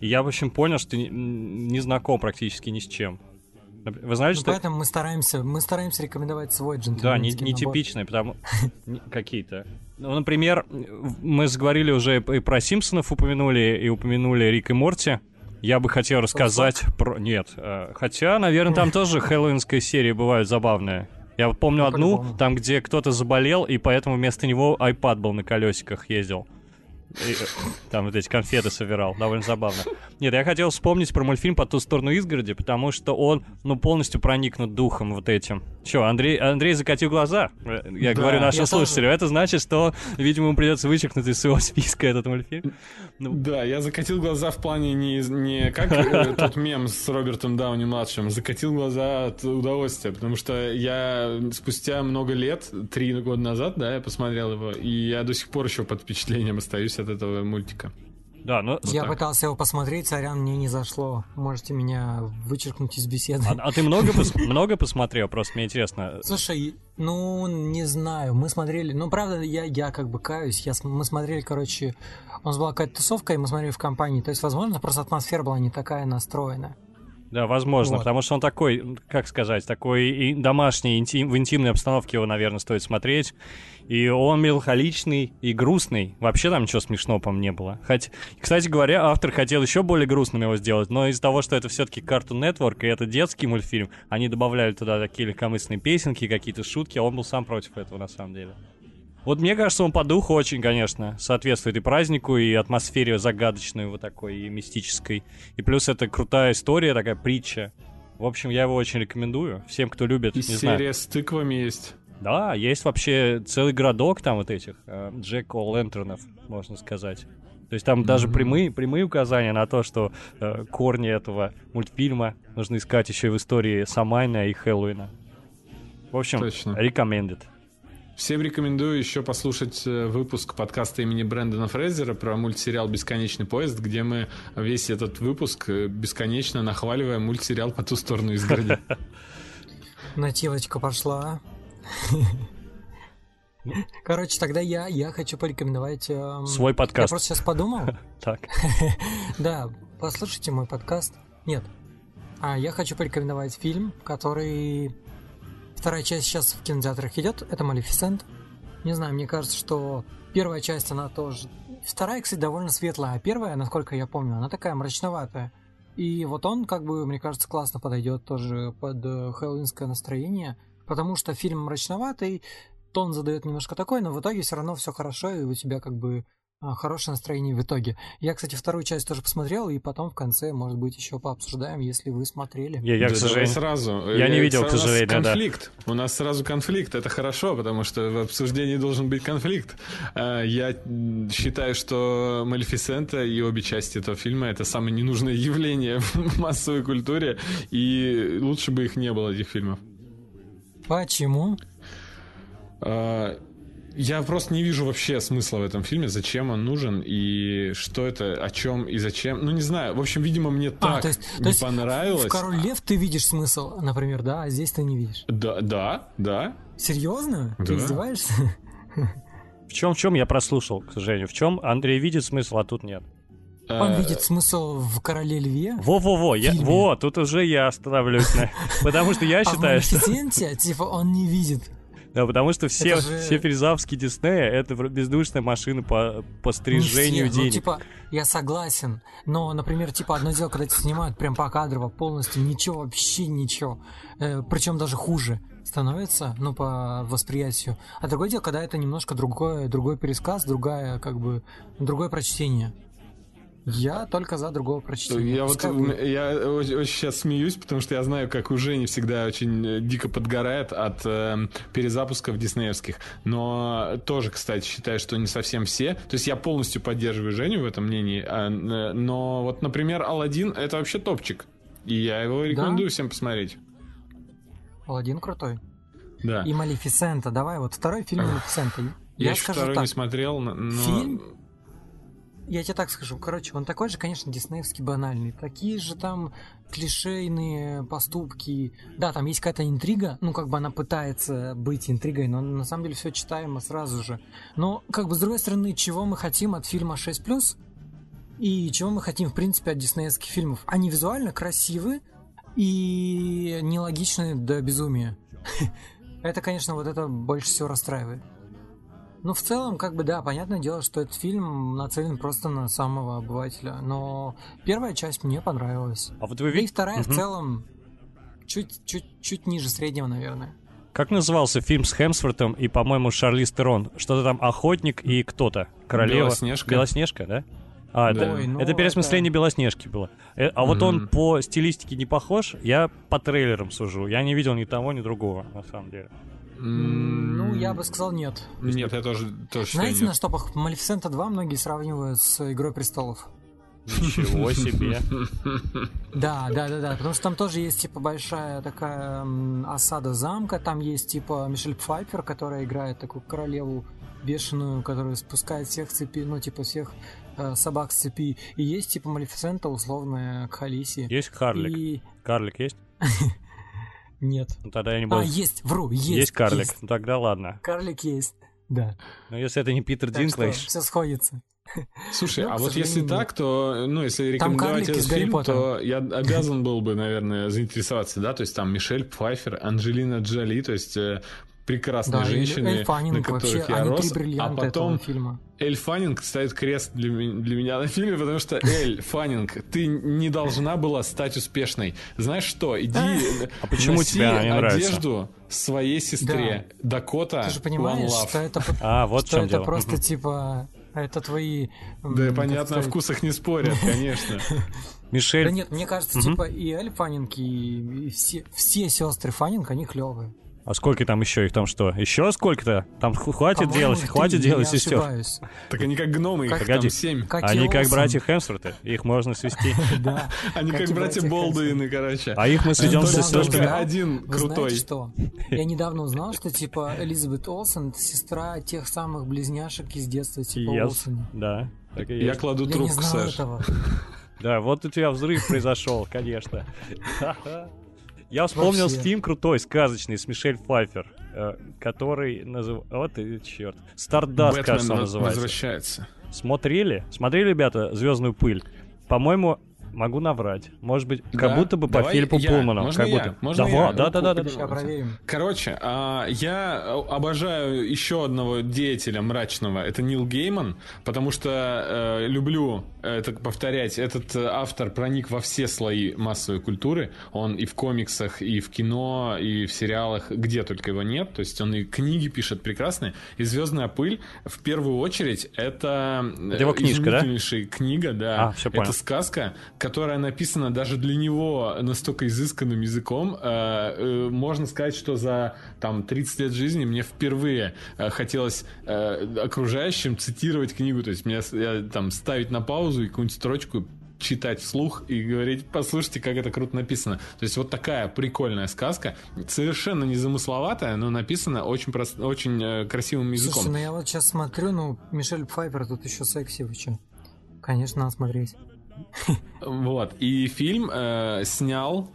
И я, в общем, понял, что не, не знаком практически ни с чем. Вы знаете, ну, что... Поэтому мы стараемся, мы стараемся рекомендовать свой джентльменский Да, не, не типичные, потому... Какие-то. Ну, например, мы заговорили уже и про Симпсонов упомянули, и упомянули Рик и Морти. Я бы хотел рассказать про... Нет. Э, хотя, наверное, там тоже хэллоуинская серия бывают забавные. Я помню ну, одну, там, где кто-то заболел, и поэтому вместо него iPad был на колесиках ездил. И, э, там вот эти конфеты собирал. Довольно забавно. Нет, я хотел вспомнить про мультфильм «По ту сторону изгороди», потому что он, ну, полностью проникнут духом вот этим. Че, Андрей, Андрей закатил глаза? Я да, говорю нашим слушателям. Это значит, что, видимо, ему придется вычеркнуть из своего списка этот мультфильм. Ну. Да, я закатил глаза в плане не, не как э, тот мем с Робертом Дауни-младшим, закатил глаза от удовольствия, потому что я спустя много лет, три года назад, да, я посмотрел его, и я до сих пор еще под впечатлением остаюсь от этого мультика. Да, но... Я вот пытался его посмотреть, сорян, мне не зашло. Можете меня вычеркнуть из беседы. А, а ты много, пос... много посмотрел? Просто мне интересно. Слушай, ну, не знаю. Мы смотрели... Ну, правда, я, я как бы каюсь. Я, мы смотрели, короче... У нас была какая-то тусовка, и мы смотрели в компании. То есть, возможно, просто атмосфера была не такая настроена. Да, возможно, вот. потому что он такой, как сказать, такой домашний, интим, в интимной обстановке его, наверное, стоит смотреть. И он меланхоличный и грустный. Вообще там ничего смешного, по мне, не было. Хоть, кстати говоря, автор хотел еще более грустным его сделать, но из-за того, что это все-таки Cartoon Network и это детский мультфильм, они добавляли туда такие легкомысленные песенки, какие-то шутки, а он был сам против этого, на самом деле. Вот мне кажется, он по духу очень, конечно, соответствует и празднику, и атмосфере загадочной вот такой, и мистической. И плюс это крутая история, такая притча. В общем, я его очень рекомендую всем, кто любит. И серия знаю. с тыквами есть. Да, есть вообще целый городок там вот этих э, Джек Лэнтернов, можно сказать. То есть там mm-hmm. даже прямые, прямые указания на то, что э, корни этого мультфильма нужно искать еще и в истории Самайна и Хэллоуина. В общем, Точно. Всем рекомендую еще послушать э, выпуск подкаста имени Брэндона Фрейзера про мультсериал «Бесконечный поезд», где мы весь этот выпуск э, бесконечно нахваливаем мультсериал «По ту сторону изгороди». Нативочка пошла. Короче, тогда я, я хочу порекомендовать... Эм, Свой подкаст. Я просто сейчас подумал. Так. Да, послушайте мой подкаст. Нет. А я хочу порекомендовать фильм, который... Вторая часть сейчас в кинотеатрах идет. Это «Малефисент». Не знаю, мне кажется, что первая часть, она тоже... Вторая, кстати, довольно светлая, а первая, насколько я помню, она такая мрачноватая. И вот он, как бы, мне кажется, классно подойдет тоже под э, хэллоуинское настроение потому что фильм мрачноватый, тон задает немножко такой, но в итоге все равно все хорошо, и у тебя как бы хорошее настроение в итоге. Я, кстати, вторую часть тоже посмотрел, и потом в конце, может быть, еще пообсуждаем, если вы смотрели. Я, я, к сожалению, сразу. Я не видел, к сожалению, конфликт. Да. У нас сразу конфликт. Это хорошо, потому что в обсуждении должен быть конфликт. А, я считаю, что Малефисента и обе части этого фильма это самое ненужное явление в массовой культуре, и лучше бы их не было этих фильмов. Почему? А, я просто не вижу вообще смысла в этом фильме, зачем он нужен и что это, о чем и зачем. Ну, не знаю. В общем, видимо, мне а, так то есть, не то есть понравилось. В Король Лев ты видишь смысл, например, да, а здесь ты не видишь. Да, да, да. Серьезно? Да. Ты издеваешься? В чем, в чем я прослушал, к сожалению. В чем Андрей видит смысл, а тут нет. Он э, видит смысл в короле льве. Во-во-во, я, во, тут уже я остановлюсь. Потому что я считаю, что... А типа, он не видит. Да, потому что все, же... все филизавские Диснея — это бездушная машина по, по стрижению ну, денег. Ну, типа, я согласен, но, например, типа, одно дело, когда тебя снимают прям покадрово, полностью, ничего, вообще ничего, э, причем даже хуже становится, ну, по восприятию. А другое дело, когда это немножко другое, другой пересказ, другая, как бы, другое прочтение. Я только за другого прочтения. Я вот я очень, очень сейчас смеюсь, потому что я знаю, как у Жени всегда очень э, дико подгорает от э, перезапусков диснеевских. Но тоже, кстати, считаю, что не совсем все. То есть я полностью поддерживаю Женю в этом мнении. А, э, но вот, например, Алладин это вообще топчик. И я его рекомендую да? всем посмотреть. Алладин крутой. Да. И Малефисента. Давай, вот второй фильм Малефисента. Я, я еще второй так. не смотрел, но... Фильм я тебе так скажу, короче, он такой же, конечно, диснеевский банальный. Такие же там клишейные поступки. Да, там есть какая-то интрига, ну, как бы она пытается быть интригой, но на самом деле все читаемо сразу же. Но, как бы, с другой стороны, чего мы хотим от фильма 6+, и чего мы хотим, в принципе, от диснеевских фильмов? Они визуально красивы и нелогичны до безумия. Это, конечно, вот это больше всего расстраивает. Ну, в целом, как бы, да, понятное дело, что этот фильм нацелен просто на самого обывателя. Но первая часть мне понравилась. А вот вы Да и видите... вторая в целом чуть-чуть ниже среднего, наверное. Как назывался фильм с Хемсвортом и, по-моему, Шарлиз Терон? Что-то там охотник и кто-то. Королева. Белоснежка. Белоснежка, да? А, Да. это, Ой, ну это переосмысление Белоснежки было. Э, А вот он по стилистике не похож, я по трейлерам сужу. Я не видел ни того, ни другого, на самом деле. Я бы сказал нет. Нет, я тоже, тоже считаю Знаете, нет. на что пох... Малефисента 2 многие сравнивают с Игрой престолов. Ничего себе. Да, да, да, да, потому что там тоже есть типа большая такая осада замка, там есть типа Мишель Пфайфер, которая играет такую королеву бешеную, которая спускает всех цепи, ну типа всех э, собак с цепи, и есть типа Малефисента условная Кхалиси. Есть карлик? И Карлик есть? нет. Ну тогда я не буду... А, есть, вру, есть. Есть карлик. есть. Ну тогда ладно. Карлик есть, да. Но если это не Питер Так что Динклейдж... все сходится. Слушай, Ну, а вот если сожалению, так, то, ну, если рекомендовать этот фильм, то я обязан был бы, наверное, заинтересоваться, да, то есть там Мишель Пфайфер, Анджелина Джоли, то есть прекрасные Да, и женщины, Эль на Фаннинг которых вообще, я они рос, а бриллианта потом этого фильма. Эль Фаннинг ставит крест для, для меня на фильме, потому что Эль Фаннинг, ты не должна была стать успешной. Знаешь что, иди А почему носи тебе одежду своей сестре. Дакота Ты же понимаешь, что это, А, вот что это дело. просто типа это твои. Да, понятно, о вкусах не спорят, конечно. Мишель... Да нет, мне кажется, типа и Эль Фаннинг, и, и все, все сестры Фаннинг, они клевые. А сколько там еще их там что? Еще сколько-то? Там хватит делать, хватит делать я сестер. ошибаюсь. Так они как гномы, их Как- там Погоди. семь. Они как братья Хемсворты, их можно свести. Да. Они Как братья Болдуины, короче. А их мы сведем с сестрами. Один крутой. что? Я недавно узнал, что типа Элизабет Олсен это сестра тех самых близняшек из детства, типа. Олсен. Да, Я кладу трубку, знал Саш. этого. Да, вот у тебя взрыв произошел, конечно. Я вспомнил Вообще. фильм крутой, сказочный, с Мишель Пфайфер, э, который называется... Вот и черт. Стардаст, кажется, он называется. возвращается. Смотрели? Смотрели, ребята, Звездную пыль? По-моему, могу наврать. Может быть, как Да? будто бы по Давай Филиппу я. Пулману. Можно как я? будто. Можно Давай, я? да, да, да, да, проверим. Короче, а, я обожаю еще одного деятеля мрачного. Это Нил Гейман, потому что э, люблю это повторять. Этот э, автор проник во все слои массовой культуры. Он и в комиксах, и в кино, и в сериалах, где только его нет. То есть он и книги пишет прекрасные. И «Звездная пыль» в первую очередь это, э, Это его книжка, да? книга, да. А, всё понял. это сказка, которая написана даже для него настолько изысканным языком. Э, э, можно сказать, что за там 30 лет жизни мне впервые э, хотелось окружающим цитировать книгу. То есть мне с- я, там ставить на паузу и какую-нибудь строчку читать вслух и говорить, послушайте, как это круто написано. То есть вот такая прикольная сказка, совершенно незамысловатая, но написана очень, прост- очень э, красивым языком. Слушай, ну я вот сейчас смотрю, ну, Мишель Пфайфер тут еще секси, вы че? Конечно, надо смотреть. Вот. И фильм э, снял...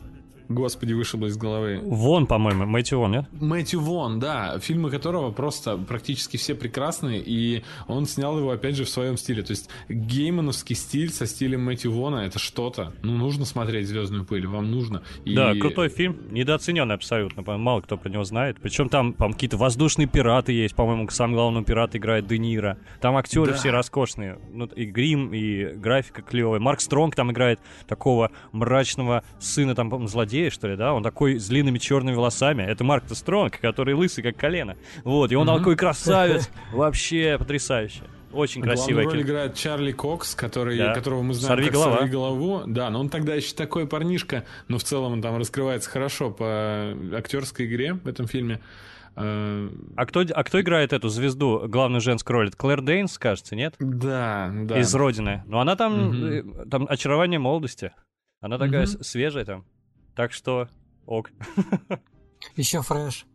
Господи, вышибло из головы. Вон, по-моему, Мэтью Вон, нет? Мэтью Вон, да, фильмы которого просто практически все прекрасные, и он снял его, опять же, в своем стиле. То есть геймановский стиль со стилем Мэтью Вона — это что-то. Ну, нужно смотреть «Звездную пыль», вам нужно. И- Да, крутой фильм, недооцененный абсолютно, мало кто про него знает. Причем там, по какие-то воздушные пираты есть, по-моему, сам главный пират играет Де Ниро. Там актеры Да. все роскошные, ну, и грим, и графика клевая. Марк Стронг там играет такого мрачного сына, там, по-моему, злодея, что ли, да? Он такой с длинными черными волосами. Это Марк Стронг, который лысый, как колено. Вот, и он Мгм. такой красавец, вообще потрясающе. Очень красивое Главную роль играет Чарли Кокс, который, Да. которого мы знаем «Сорви как голова». «Сорви голову». Да, но он тогда еще такой парнишка, но в целом он там раскрывается хорошо по актерской игре в этом фильме. Э, А кто, а кто играет эту звезду, главную женскую роль? Это Клэр Дейнс, кажется, нет? Да, да. из Родины. Но она там, э, там очарование молодости. Она такая с- свежая там. Так что ок. Еще фреш.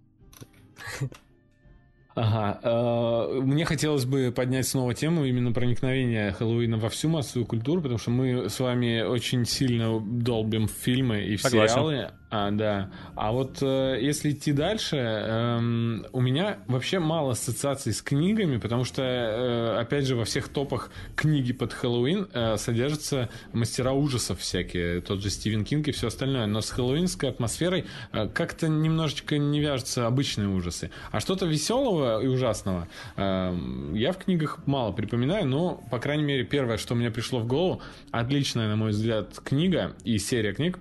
Ага. Э, мне хотелось бы поднять снова тему именно проникновения Хэллоуина во всю массовую культуру, потому что мы с вами очень сильно долбим фильмы и Согласен. сериалы. А, да. А вот э, если идти дальше, эм, у меня вообще мало ассоциаций с книгами, потому что, э, опять же, во всех топах книги под Хэллоуин э, содержатся мастера ужасов всякие, тот же Стивен Кинг и все остальное. Но с хэллоуинской атмосферой э, как-то немножечко не вяжутся обычные ужасы. А что-то веселого и ужасного э, я в книгах мало припоминаю, но, по крайней мере, первое, что мне пришло в голову, отличная, на мой взгляд, книга и серия книг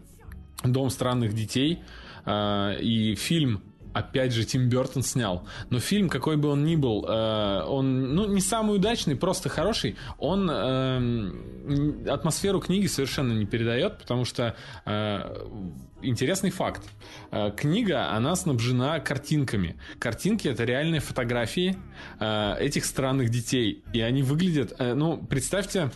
Дом странных детей э, и фильм опять же, Тим Бертон снял. Но фильм, какой бы он ни был, э, он, ну, не самый удачный, просто хороший. Он э, атмосферу книги совершенно не передает, потому что э, интересный факт. Э, книга, она снабжена картинками. Картинки — это реальные фотографии э, этих странных детей. И они выглядят... Э, ну, представьте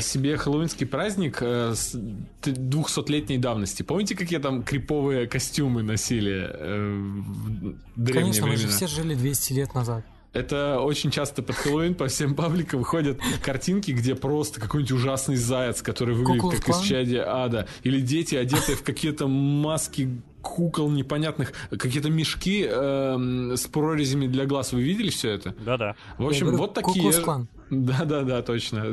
себе хэллоуинский праздник с 200-летней давности. Помните, какие там криповые костюмы носили в древние Конечно, мы же времена? все жили 200 лет назад. Это очень часто под Хэллоуин по всем пабликам выходят картинки, где просто какой-нибудь ужасный заяц, который выглядит Куклус как из чади ада. Или дети, одетые в какие-то маски кукол непонятных, какие-то мешки эм, с прорезями для глаз. Вы видели все это? Да-да. В общем, Я говорю, вот такие... Да-да-да, точно.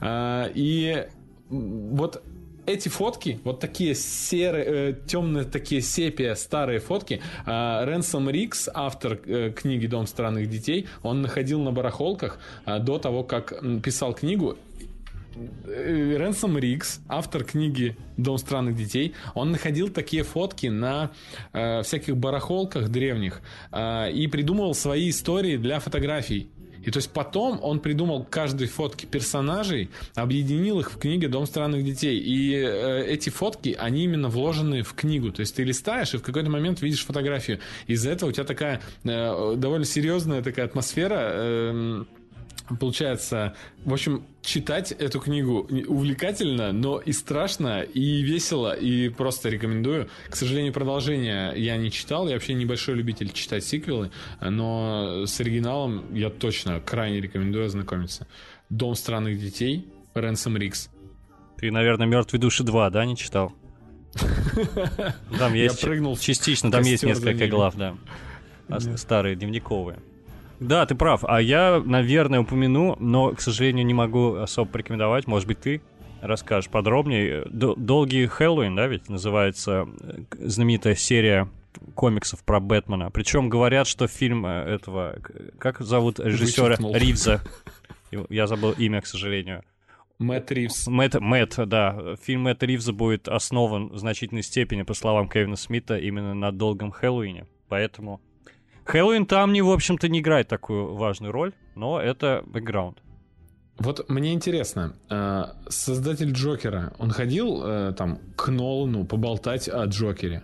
А, И вот эти фотки, вот такие серые, э, темные такие сепия, старые фотки, а, Ренсом Рикс, автор э, книги «Дом странных детей», он находил на барахолках а, до того, как писал книгу, Э, Ренсом Рикс, автор книги «Дом странных детей», он находил такие фотки на э, всяких барахолках древних э, и придумывал свои истории для фотографий. И то есть потом он придумал каждой фотке персонажей, объединил их в книге «Дом странных детей». И э, эти фотки, они именно вложены в книгу. То есть ты листаешь и в какой-то момент видишь фотографию. Из-за этого у тебя такая э, довольно серьезная такая атмосфера. эм, Получается, в общем, читать эту книгу увлекательно, но и страшно, и весело, и просто рекомендую. К сожалению, продолжение я не читал, я вообще небольшой любитель читать сиквелы, но с оригиналом я точно крайне рекомендую ознакомиться. «Дом странных детей», Ренсом Рикс. Ты, наверное, «Мертвые души 2», да, не читал? Там Я есть прыгнул в частично, там есть несколько глав. А Да. Старые, дневниковые. Да, ты прав. А я, наверное, упомяну, но, к сожалению, не могу особо порекомендовать. Может быть, ты расскажешь подробнее. Долгий Хэллоуин, да, ведь называется э, знаменитая серия комиксов про Бэтмена. Причем говорят, что фильм э, этого... Как зовут режиссера Вычеркнул. Ривза? Я забыл имя, к сожалению. Мэтт Ривз. Мэтт, Мэтт, да. Фильм Мэтта Ривза будет основан в значительной степени, по словам Кевина Смита, именно на долгом Хэллоуине. Поэтому Хэллоуин там, не, в общем-то, не играет такую важную роль, но это бэкграунд. Вот мне интересно, э, создатель Джокера, он ходил э, там к Нолану поболтать о Джокере?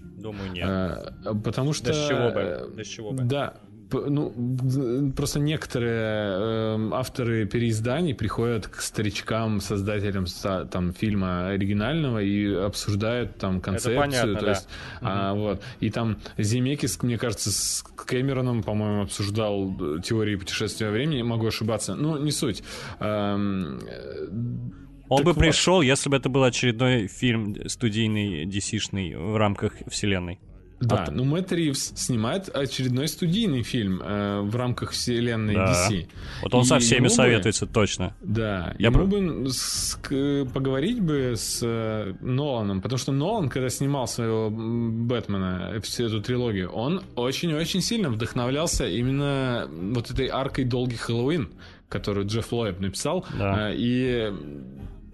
Думаю, нет. Э, Потому что... Да с чего бы? Да с чего бы? Да. Ну, просто некоторые э, авторы переизданий приходят к старичкам, создателям там фильма оригинального и обсуждают там концепцию. понятно, то да. есть, а, вот. И там Земекис, мне кажется, с Кэмероном, по-моему, обсуждал э, теории путешествия во времени. Могу ошибаться. Ну, не суть. Эм, э, Он так бы вот. пришел, если бы это был очередной фильм студийный, DC-шный в рамках вселенной. Да, А т- ну Мэтт Ривз снимает очередной студийный фильм э, в рамках вселенной Да. DC. Вот он И со всеми бы- советуется точно. Да, Я ему про- бы с- к- поговорить бы с э, Ноланом, потому что Нолан, когда снимал своего Бэтмена, э, всю эту трилогию, он очень-очень сильно вдохновлялся именно вот этой аркой «Долгий Хэллоуин», которую Джефф Лоеб написал. Да. Э, И,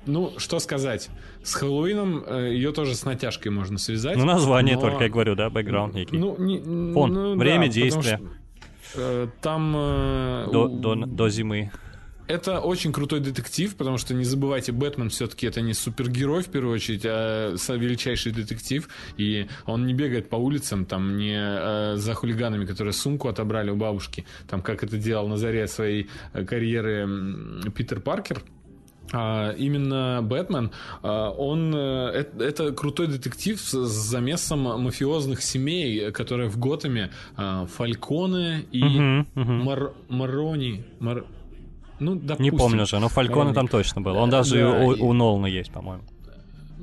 ну, что сказать, с Хэллоуином э, ее тоже с натяжкой можно связать. Ну, название но- только, я говорю, да, бэкграунд некий. Ну, не, Фон, ну, да, время потому действия. что, э, Там э, до, у- до, до зимы. это очень крутой детектив, потому что не забывайте, Бэтмен все-таки это не супергерой в первую очередь, а величайший детектив, и он не бегает по улицам, там не э, за хулиганами, которые сумку отобрали у бабушки, там как это делал на заре своей карьеры Питер Паркер. А, именно Бэтмен, а, он э, это, крутой детектив с замесом мафиозных семей, которые в Готэме а, Фальконе и. Мар, Марони. Мар... Ну, допустим. Не помню же, но Фальконе там точно был. Он даже да, у, у Нолана есть, по-моему.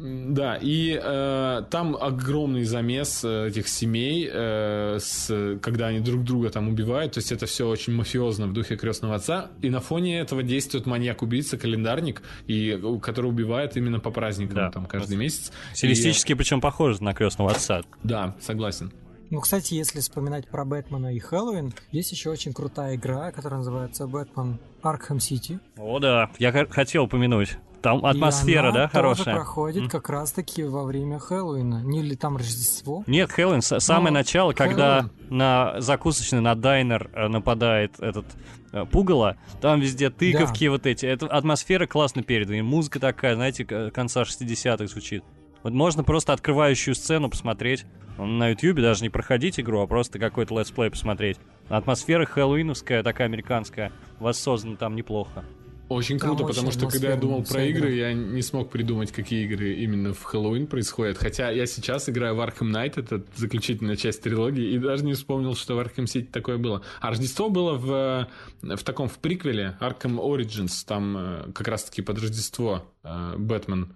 Да, и э, там огромный замес э, этих семей, э, с, когда они друг друга там убивают. То есть это все очень мафиозно в духе крестного отца. И на фоне этого действует маньяк-убийца, календарник, и, который убивает именно по праздникам да. там каждый месяц. Стилистически, и... причем похоже на крестного отца. Да, согласен. Ну, кстати, если вспоминать про Бэтмена и Хэллоуин, есть еще очень крутая игра, которая называется Бэтмен Arkham City. О, да, я хотел упомянуть. Там атмосфера, да, хорошая? тоже проходит mm. как раз-таки во время Хэллоуина. Не или там Рождество? Нет, Хэллоуин, самое Но... начало, когда Хэллоуин. на закусочный, на дайнер э, нападает этот э, пугало, там везде тыковки да. вот эти. Это атмосфера классно передана. И музыка такая, знаете, конца 60-х звучит. Вот можно просто открывающую сцену посмотреть. На ютьюбе даже не проходить игру, а просто какой-то let's play посмотреть. Атмосфера хэллоуиновская, такая американская, воссоздана там неплохо. Очень круто, Там потому что когда я думал про игры, я не смог придумать, какие игры именно в Хэллоуин происходят. Хотя я сейчас играю в Arkham Knight, это заключительная часть трилогии, и даже не вспомнил, что в Arkham City такое было. А Рождество было в, в таком, в приквеле Arkham Origins, там э, как раз-таки под Рождество э, Бэтмен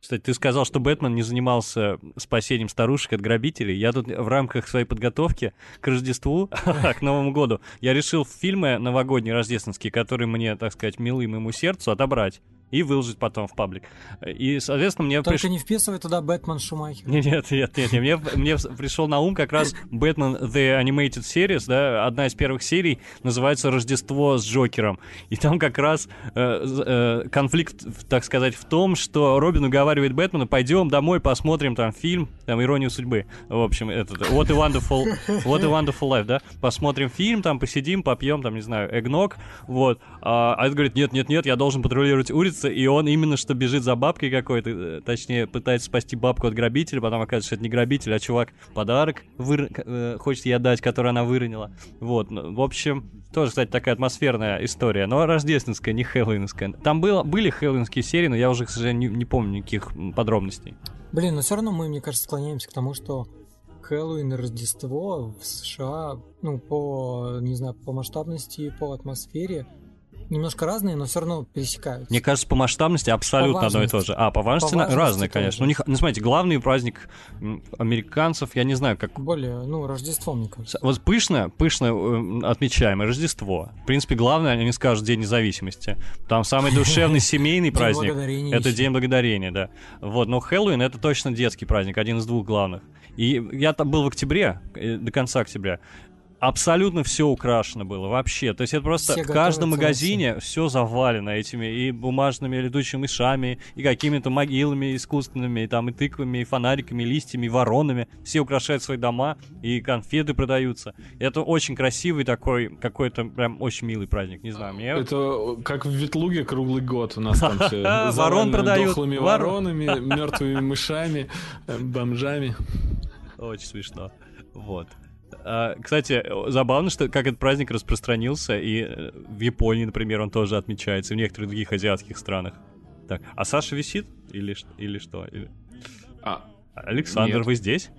кстати, ты сказал, что Бэтмен не занимался спасением старушек от грабителей. Я тут в рамках своей подготовки к Рождеству, к Новому году, я решил фильмы новогодние рождественские, которые мне, так сказать, милы моему сердцу, отобрать и выложить потом в паблик. И, соответственно, мне... Только приш... не вписывай туда Бэтмен Шумахер. Нет, нет, нет, нет, мне, мне пришел на ум как раз Бэтмен The Animated Series, да, одна из первых серий называется «Рождество с Джокером». И там как раз э, э, конфликт, так сказать, в том, что Робин уговаривает Бэтмена, пойдем домой, посмотрим там фильм, там «Иронию судьбы». В общем, этот What a Wonderful, What a Wonderful Life, да, посмотрим фильм, там посидим, попьем, там, не знаю, эгног, вот. А, а это говорит, нет, нет, нет, я должен патрулировать улицы, находится, и он именно что бежит за бабкой какой-то, э, точнее, пытается спасти бабку от грабителя, потом оказывается, что это не грабитель, а чувак подарок выр... э, хочет ей отдать, который она выронила. Вот, ну, в общем, тоже, кстати, такая атмосферная история, но рождественская, не хэллоуинская. Там было, были хэллоуинские серии, но я уже, к сожалению, не, не помню никаких подробностей. Блин, но все равно мы, мне кажется, склоняемся к тому, что Хэллоуин и Рождество в США, ну, по, не знаю, по масштабности, по атмосфере немножко разные, но все равно пересекаются. Мне кажется, по масштабности абсолютно по одно и то же. А, по важности, по важности разные, конечно. Ну, не, ну, смотрите, главный праздник американцев, я не знаю, как... Более, ну, Рождество, мне кажется. Вот пышно, пышно э, отмечаемое Рождество. В принципе, главное, они скажут День независимости. Там самый душевный семейный праздник. Это День благодарения, да. Вот, но Хэллоуин это точно детский праздник, один из двух главных. И я там был в октябре, э, до конца октября абсолютно все украшено было вообще. То есть это просто все в каждом магазине все завалено этими и бумажными летучими мышами, и какими-то могилами искусственными, и там и тыквами, и фонариками, и листьями, и воронами. Все украшают свои дома, и конфеты продаются. Это очень красивый такой, какой-то прям очень милый праздник, не знаю. Мне... Это как в Ветлуге круглый год у нас там все Ворон продают. дохлыми воронами, мертвыми мышами, бомжами. Очень смешно. Вот. А, кстати, забавно, что как этот праздник распространился, и э, в Японии, например, он тоже отмечается, и в некоторых других азиатских странах. Так, а Саша висит? Или, или что? Или... А, Александр, нет. вы здесь?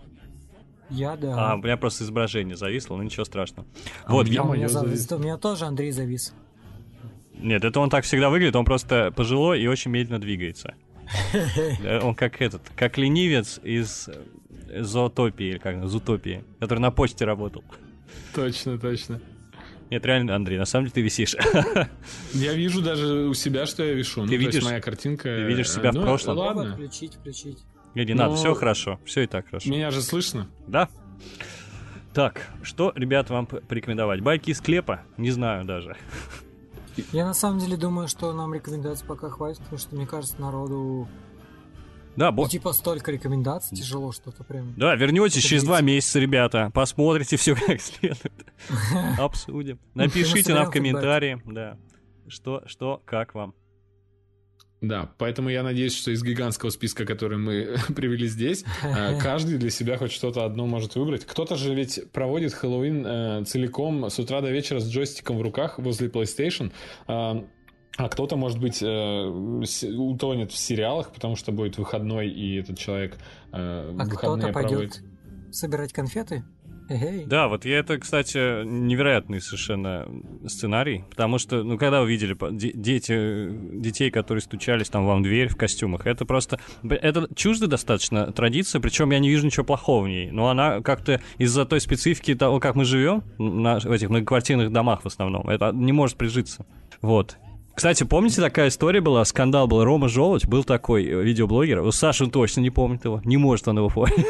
Я, да. А, у меня просто изображение зависло, но ничего страшного. А вот, у, меня, я... у, меня завис... у меня тоже Андрей завис. Нет, это он так всегда выглядит, он просто пожилой и очень медленно двигается. Э, он как этот, как ленивец из Зоотопии, или как, Зутопии, который на почте работал. Точно, точно. Нет, реально, Андрей, на самом деле ты висишь. Я вижу даже у себя, что я вишу. Ты ну, видишь, моя картинка. Ты видишь себя ну, в прошлом. Ладно. Включить, включить. Не, не Но... надо, все хорошо, все и так хорошо. Меня же слышно? Да. Так, что, ребят, вам порекомендовать? Байки из клепа? Не знаю даже. Я на самом деле думаю, что нам рекомендаций пока хватит, потому что, мне кажется, народу да, бо... Ну, типа столько рекомендаций, тяжело что-то прям. Да, вернетесь через два месяца, ребята, посмотрите все как следует, обсудим. Напишите нам в комментарии, да, что, что, как вам. Да, поэтому я надеюсь, что из гигантского списка, который мы привели здесь, э, каждый для себя хоть что-то одно может выбрать. Кто-то же ведь проводит Хэллоуин э, целиком с утра до вечера с джойстиком в руках возле PlayStation. А кто-то, может быть, э, утонет в сериалах, потому что будет выходной, и этот человек э, а кто-то пойдет собирать конфеты? Эй. Да, вот я это, кстати, невероятный совершенно сценарий, потому что, ну, когда вы видели дети, детей, которые стучались там вам в дверь в костюмах, это просто, это чуждо достаточно традиция, причем я не вижу ничего плохого в ней, но она как-то из-за той специфики того, как мы живем на, в этих многоквартирных домах в основном, это не может прижиться. Вот. Кстати, помните, такая история была, скандал был, Рома Желудь был такой э, видеоблогер, он точно не помнит его, не может он его помнить.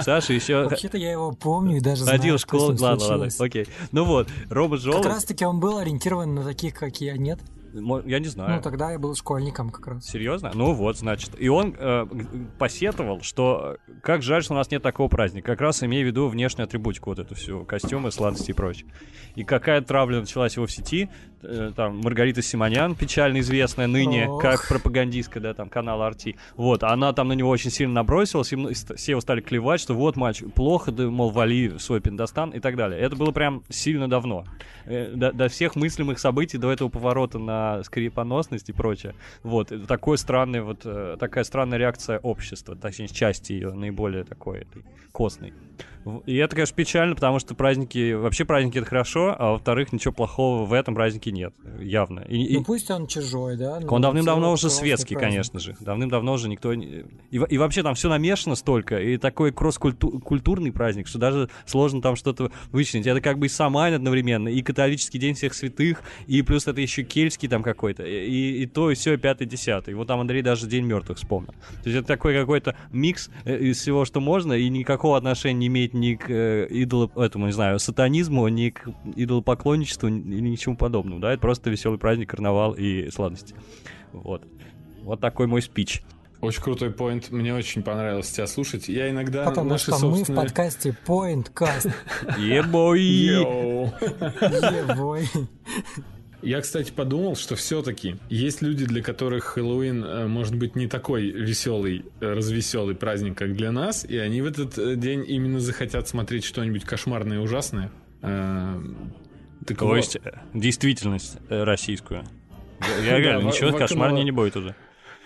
Саша еще... Вообще-то я его помню и даже Ходил в школу, ладно, ладно, окей. Ну вот, Рома Желудь... Как раз-таки он был ориентирован на таких, как я, нет? Я не знаю. Ну, тогда я был школьником как раз. Серьезно? Ну вот, значит. И он э, посетовал, что э, как жаль, что у нас нет такого праздника. Как раз имея в виду внешнюю атрибутику, вот эту всю, костюмы, сладости и прочее. И какая травля началась его в сети. Э, там Маргарита Симонян, печально известная ныне, Ох. как пропагандистка, да, там, канала RT. Вот, она там на него очень сильно набросилась, и все его стали клевать, что вот, мальчик, плохо, да, мол, вали свой пиндостан и так далее. Это было прям сильно давно. Э, до, до всех мыслимых событий, до этого поворота на скрипоносность и прочее. Вот, это такой странный, вот, э, такая странная реакция общества, точнее, части ее, наиболее такой, этой, костной. И это, конечно, печально, потому что праздники, вообще праздники это хорошо, а во-вторых, ничего плохого в этом празднике нет, явно. И, ну пусть он чужой, да? Он давным-давно уже светский, праздник. конечно же. Давным-давно уже никто... И, и вообще там все намешано столько, и такой кросс-культурный праздник, что даже сложно там что-то вычленить. Это как бы и Самайн одновременно, и католический день всех святых, и плюс это еще кельтский там какой-то, и, и то, и все, и пятый, десятый. Вот там Андрей даже День мертвых вспомнил. То есть это такой какой-то микс э, из всего, что можно, и никакого отношения не имеет ни к э, идолу, этому, не знаю, сатанизму, ни к идолопоклонничеству, или ничему подобному, да, это просто веселый праздник, карнавал и сладости. Вот. Вот такой мой спич. Очень крутой поинт. Мне очень понравилось тебя слушать. Я иногда Потому наши что собственные... мы в подкасте Point Cast. Ебой! Ебой! Я, кстати, подумал, что все-таки есть люди, для которых Хэллоуин э, может быть не такой веселый, э, развеселый праздник, как для нас, и они в этот э, день именно захотят смотреть что-нибудь кошмарное и ужасное. Так То вот. есть действительность российскую. Я реально ничего кошмарнее не будет уже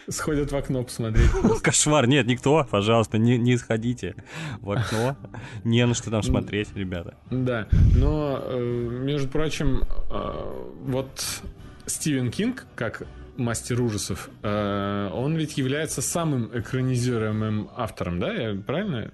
сходят в окно посмотреть. Кошмар, нет, никто, пожалуйста, не, не сходите в окно. Не на что там смотреть, ребята. Да, но, э, между прочим, э, вот Стивен Кинг, как мастер ужасов, э, он ведь является самым экранизируемым автором, да? Я правильно?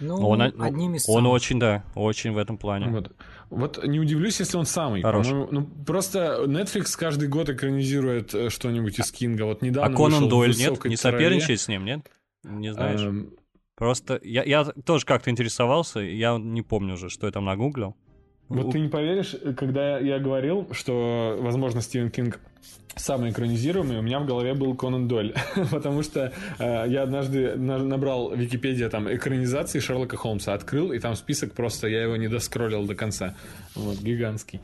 Ну, он, одним из Он очень, да, очень в этом плане. Вот. Вот не удивлюсь, если он самый. Хорош. Ну, просто Netflix каждый год экранизирует э, что-нибудь из Кинга. Вот недавно А Конан Дойль нет? Не соперничает с ним, нет? Не знаешь? Эм... Просто я, я тоже как-то интересовался, я не помню уже, что я там нагуглил. Вот ты не поверишь, когда я говорил, что, возможно, Стивен Кинг самый экранизируемый, у меня в голове был Конан Дойль, потому что э, я однажды на, набрал Википедия там экранизации Шерлока Холмса, открыл, и там список просто, я его не доскроллил до конца, вот, гигантский.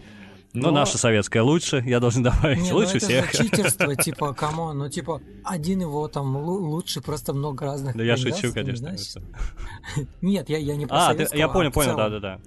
Но... Ну, наша советская лучше, я должен добавить, не, ну лучше ну всех. Это читерство, типа, кому, ну, типа, один его там лучше, просто много разных. Да я шучу, конечно. Нет, я, я не про А, ты, я понял, а понял, да-да-да.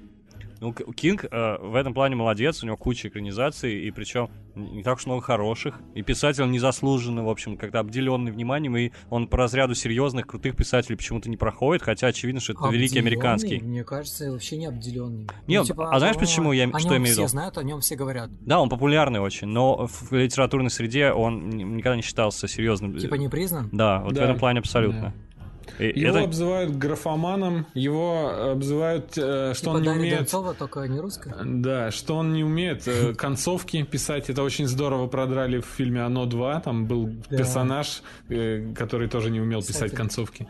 Ну, Кинг э, в этом плане молодец, у него куча экранизаций, и причем не так уж много хороших. И писатель он незаслуженно, в общем, когда обделенный вниманием, и он по разряду серьезных, крутых писателей почему-то не проходит, хотя очевидно, что это обделенный? великий американский. Мне кажется, вообще не обделенный. Нет, ну, типа, а знаешь, почему я что имею в виду? все знают, о нем все говорят. Да, он популярный очень, но в литературной среде он никогда не считался серьезным. Типа не признан? Да, вот да. в этом плане абсолютно. Да. И его это... обзывают графоманом, его обзывают, э, что типа он не умеет... Донцова, только не русская? Да, что он не умеет э, концовки писать. Это очень здорово продрали в фильме «Оно 2». Там был да. персонаж, э, который тоже не умел Кстати. писать концовки.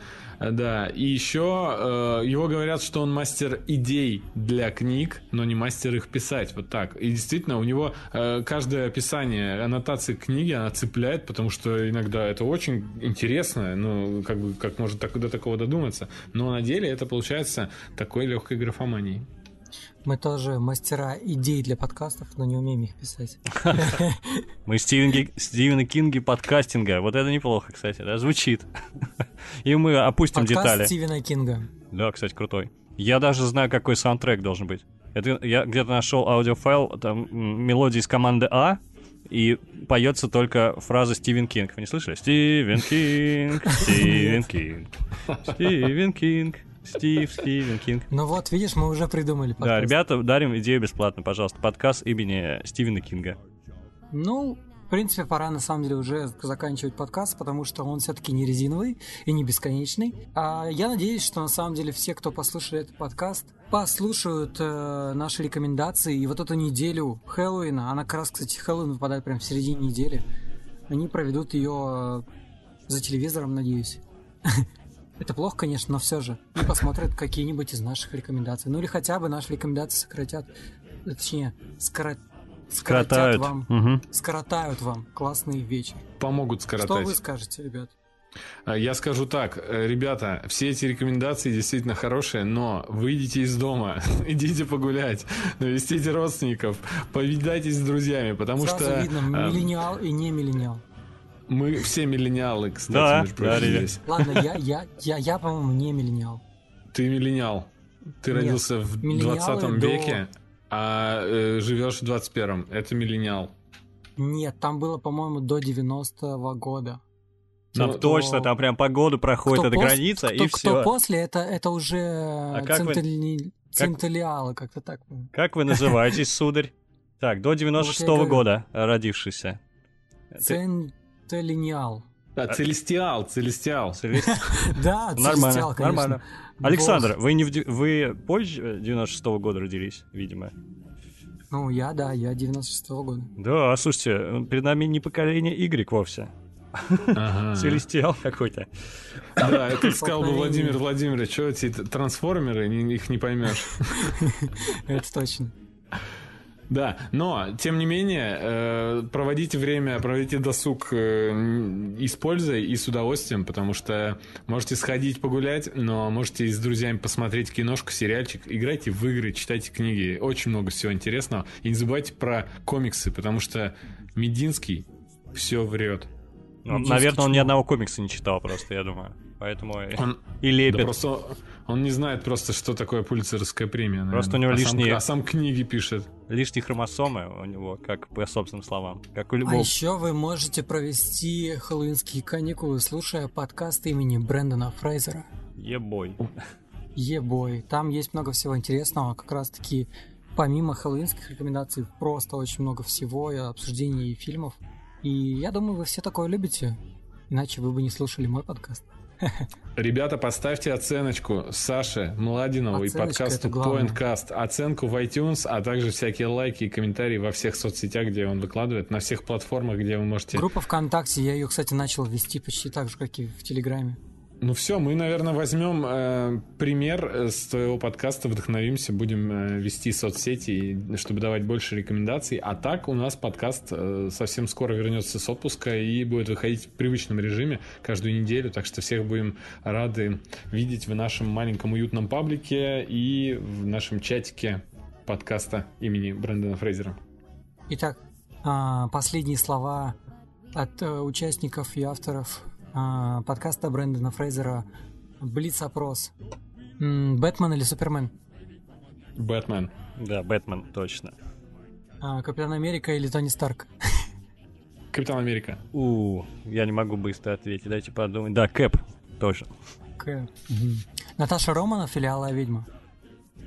Да, и еще э, его говорят, что он мастер идей для книг, но не мастер их писать. Вот так. И действительно, у него э, каждое описание, аннотации книги, она цепляет, потому что иногда это очень интересно, ну, как бы, как может так, до такого додуматься. Но на деле это получается такой легкой графоманией. Мы тоже мастера идей для подкастов, но не умеем их писать. Мы Стивен, Стивена Кинги подкастинга. Вот это неплохо, кстати, да, звучит. И мы опустим Подкаст детали. Стивена Кинга. Да, кстати, крутой. Я даже знаю, какой саундтрек должен быть. Это я где-то нашел аудиофайл, там м, мелодии из команды А, и поется только фраза Стивен Кинг. Вы не слышали? Стивен Кинг, Стивен Кинг, Стивен Кинг, Стив, Стивен Кинг. Ну вот, видишь, мы уже придумали Да, подкаст. ребята, дарим идею бесплатно, пожалуйста. Подкаст имени Стивена Кинга. Ну, в принципе, пора на самом деле уже заканчивать подкаст, потому что он все-таки не резиновый и не бесконечный. А я надеюсь, что на самом деле все, кто послушали этот подкаст, послушают э, наши рекомендации. И вот эту неделю Хэллоуина, она как раз, кстати, Хэллоуин выпадает прямо в середине недели, они проведут ее за телевизором, надеюсь. Это плохо, конечно, но все же. И посмотрят какие-нибудь из наших рекомендаций. Ну или хотя бы наши рекомендации сократят, точнее, скоротят, Скоротают. вам Мгм. скоротают вам классный вечер. Помогут Что скоротать. вы скажете, ребят? А, Я скажу так, э, ребята, все эти рекомендации действительно хорошие, но выйдите из дома, идите погулять, навестите родственников, повидайтесь с друзьями, потому Сразу что видно, э, миллениал и не миллениал. Мы все миллениалы, кстати, Да, между да, прочим, ребят. здесь. Ладно, я, я, я, я, по-моему, не миллениал. Ты миллениал. Ты Нет, родился в миллениалы 20 до- веке, а э, живешь в 21-м. Это миллениал. Нет, там было, по-моему, до 90-го года. Там Ну, точно, там прям по году проходит эта пос- граница, кто, и кто все. после, это, это уже а как вы- центали- центалиалы, как-то так. Как вы называетесь, сударь? Так, до 96-го говорю. года родившийся. Ты- Центалиниал. А, Целестиал, Целестиал. Целест- Да, Нормально, целестиал, нормально. Александр, вы не вы позже 96-го года родились, видимо. Ну, я, да, я 96-го года. Да, слушайте, перед нами не поколение Y вовсе. Ага. Целестиал какой-то. Да, это сказал бы. Владимир Владимирович, что эти трансформеры, не- их не поймешь. Это точно. Да, но, тем не менее, э, проводите время, проводите досуг э, м, и с удовольствием, потому что можете сходить погулять, но можете с друзьями посмотреть киношку, сериальчик, играйте в игры, читайте книги, очень много всего интересного. И не забывайте про комиксы, потому что Мединский все врет. Ну, наверное, он ни одного комикса не читал просто, я думаю. Поэтому и- Он, и да лепит. просто он не знает просто, что такое пулицеровская премия. наверное. Просто у него а сам- лишние- а сам книги пишет. Лишние хромосомы у него, как по собственным словам. Как у А любого. еще вы можете провести хэллоуинские каникулы, слушая подкаст имени Брэндона Фрейзера. Ебой. Ебой. Там есть много всего интересного, как раз таки помимо хэллоуинских рекомендаций, просто очень много всего, и обсуждений и фильмов. И я думаю, вы все такое любите, иначе вы бы не слушали мой подкаст. Ребята, поставьте оценочку Саше Младинову и подкасту. Pointcast, оценку в iTunes, а также всякие лайки и комментарии во всех соцсетях, где он выкладывает, на всех платформах, где вы можете... Группа ВКонтакте, я ее, кстати, начал вести почти так же, как и в Телеграме. Ну все, мы, наверное, возьмем э, пример э, с твоего подкаста, вдохновимся, будем э, вести соцсети, чтобы давать больше рекомендаций. А так у нас подкаст э, совсем скоро вернется с отпуска и будет выходить в привычном режиме каждую неделю. Так что всех будем рады видеть в нашем маленьком уютном паблике и в нашем чатике подкаста имени Брэндона Фрейзера. Итак, а, последние слова от э, участников и авторов а, подкаста Брэндона Фрейзера Блиц-опрос. Бэтмен или Супермен? Бэтмен. Да, Бэтмен, точно. А, Капитан Америка или Тони Старк? Капитан Америка. У, я не могу быстро ответить, дайте подумать. Да, Кэп, тоже. К. Мгм. Наташа Романов или Алая Ведьма?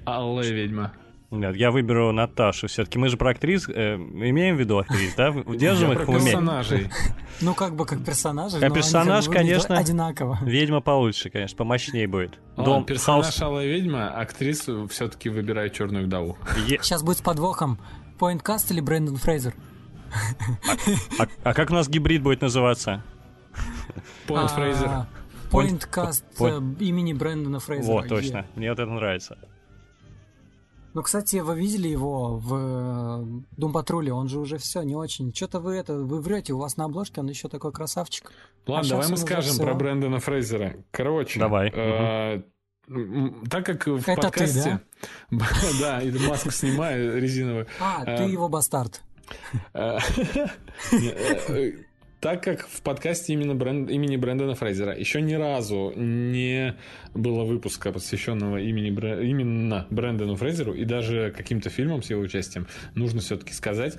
Алая ведьма. Нет, я выберу Наташу все-таки. Мы же про актрис, э, имеем в виду актрис, да? Держим Я их в про уме. персонажей. Ну, как бы как персонажи, Как они персонаж, конечно. одинаково. Ведьма получше, конечно, помощнее будет. Дом, персонаж Алая ведьма, актрису все-таки выбирает черную вдову. Сейчас будет с подвохом. Поинткаст или Брэндон Фрейзер? а, а как у нас гибрид будет называться? Point А, Фрейзер. Point- э, имени Брэндона Фрейзера. Вот, точно. Мне вот это нравится. Ну, кстати, вы видели его в э, Дум Патруле? Он же уже все, не очень. Что-то вы это, вы врете, у вас на обложке он еще такой красавчик. Ладно, а давай мы скажем про Брэндона Фрейзера. Короче. Давай. э, Так как в Это ты, подкасте... Да, и маску снимаю резиновую. А, Э, ты его бастард. Так как в подкасте именно бренд, имени Брэндона Фрейзера еще ни разу не было выпуска, посвященного имени, именно Брэндону Фрейзеру и даже каким-то фильмам с его участием, нужно все-таки сказать,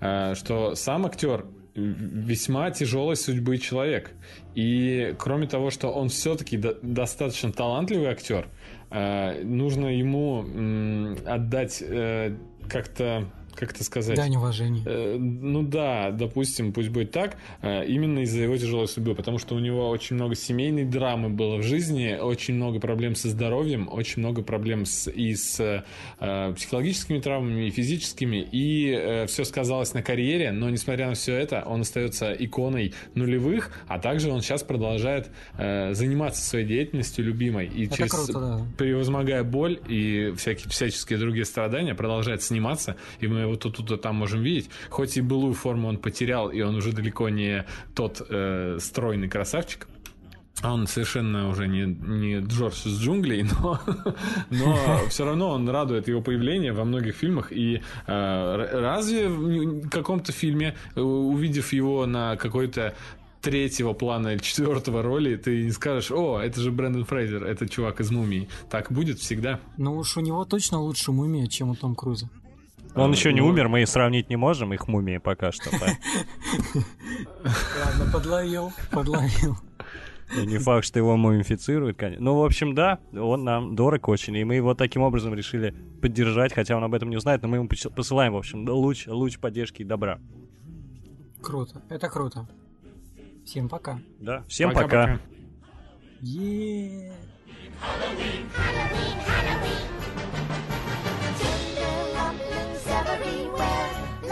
э, что сам актер весьма тяжелой судьбы человек. И кроме того, что он все-таки до- достаточно талантливый актер, э, нужно ему отдать э, как-то как это сказать? Дань уважения. Э, ну да, допустим, пусть будет так, э, именно из-за его тяжелой судьбы, потому что у него очень много семейной драмы было в жизни, очень много проблем со здоровьем, очень много проблем с, и с э, психологическими травмами, и физическими, и э, все сказалось на карьере, но несмотря на все это, он остается иконой нулевых, а также он сейчас продолжает э, заниматься своей деятельностью любимой, и Это через, круто, да. превозмогая боль и всякие, всяческие другие страдания, продолжает сниматься, и мы его тут, тут, там можем видеть. Хоть и былую форму он потерял, и он уже далеко не тот э, стройный красавчик, он совершенно уже не, не Джордж из джунглей, но, но все равно он радует его появление во многих фильмах. И э, разве в каком-то фильме, э, увидев его на какой-то третьего плана или четвертого роли, ты не скажешь, о, это же Брэндон Фрейзер, это чувак из «Мумии». Так будет всегда. Ну уж у него точно лучше мумия, чем у Том Круза. Он еще не ну- умер, мы сравнить не можем их мумии пока что. Ладно, подловил, подловил. И не факт, что его мумифицируют, конечно. Ну, в общем, да, он нам дорог очень, и мы его таким образом решили поддержать, хотя он об этом не узнает, но мы ему пос- посылаем, в общем, луч, луч поддержки и добра. Круто, это круто. Всем пока. Да, всем пока. Е. Tender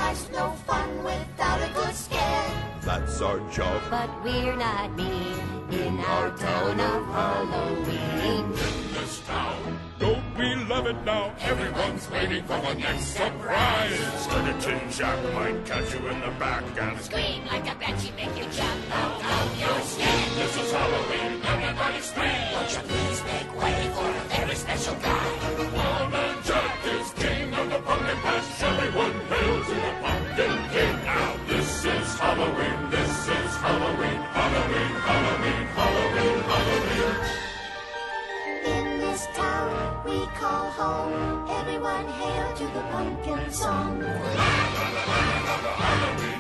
Life's no fun without a good scare. That's our job. But we're not mean in our town of Halloween. In this town, Don't we love it now? Everyone's waiting for the next surprise. Skeleton Jack might catch you in the back and Scream like a banshee, make you jump out of your skin. This is Halloween. Everybody scream. Won't you please make way for a very special guy? Pumpkin Jack is king of the pumpkin patch. Everyone Halloween, this is Halloween, Halloween, Halloween, Halloween, Halloween. In this town we call home, everyone hail to the pumpkin song. Halloween.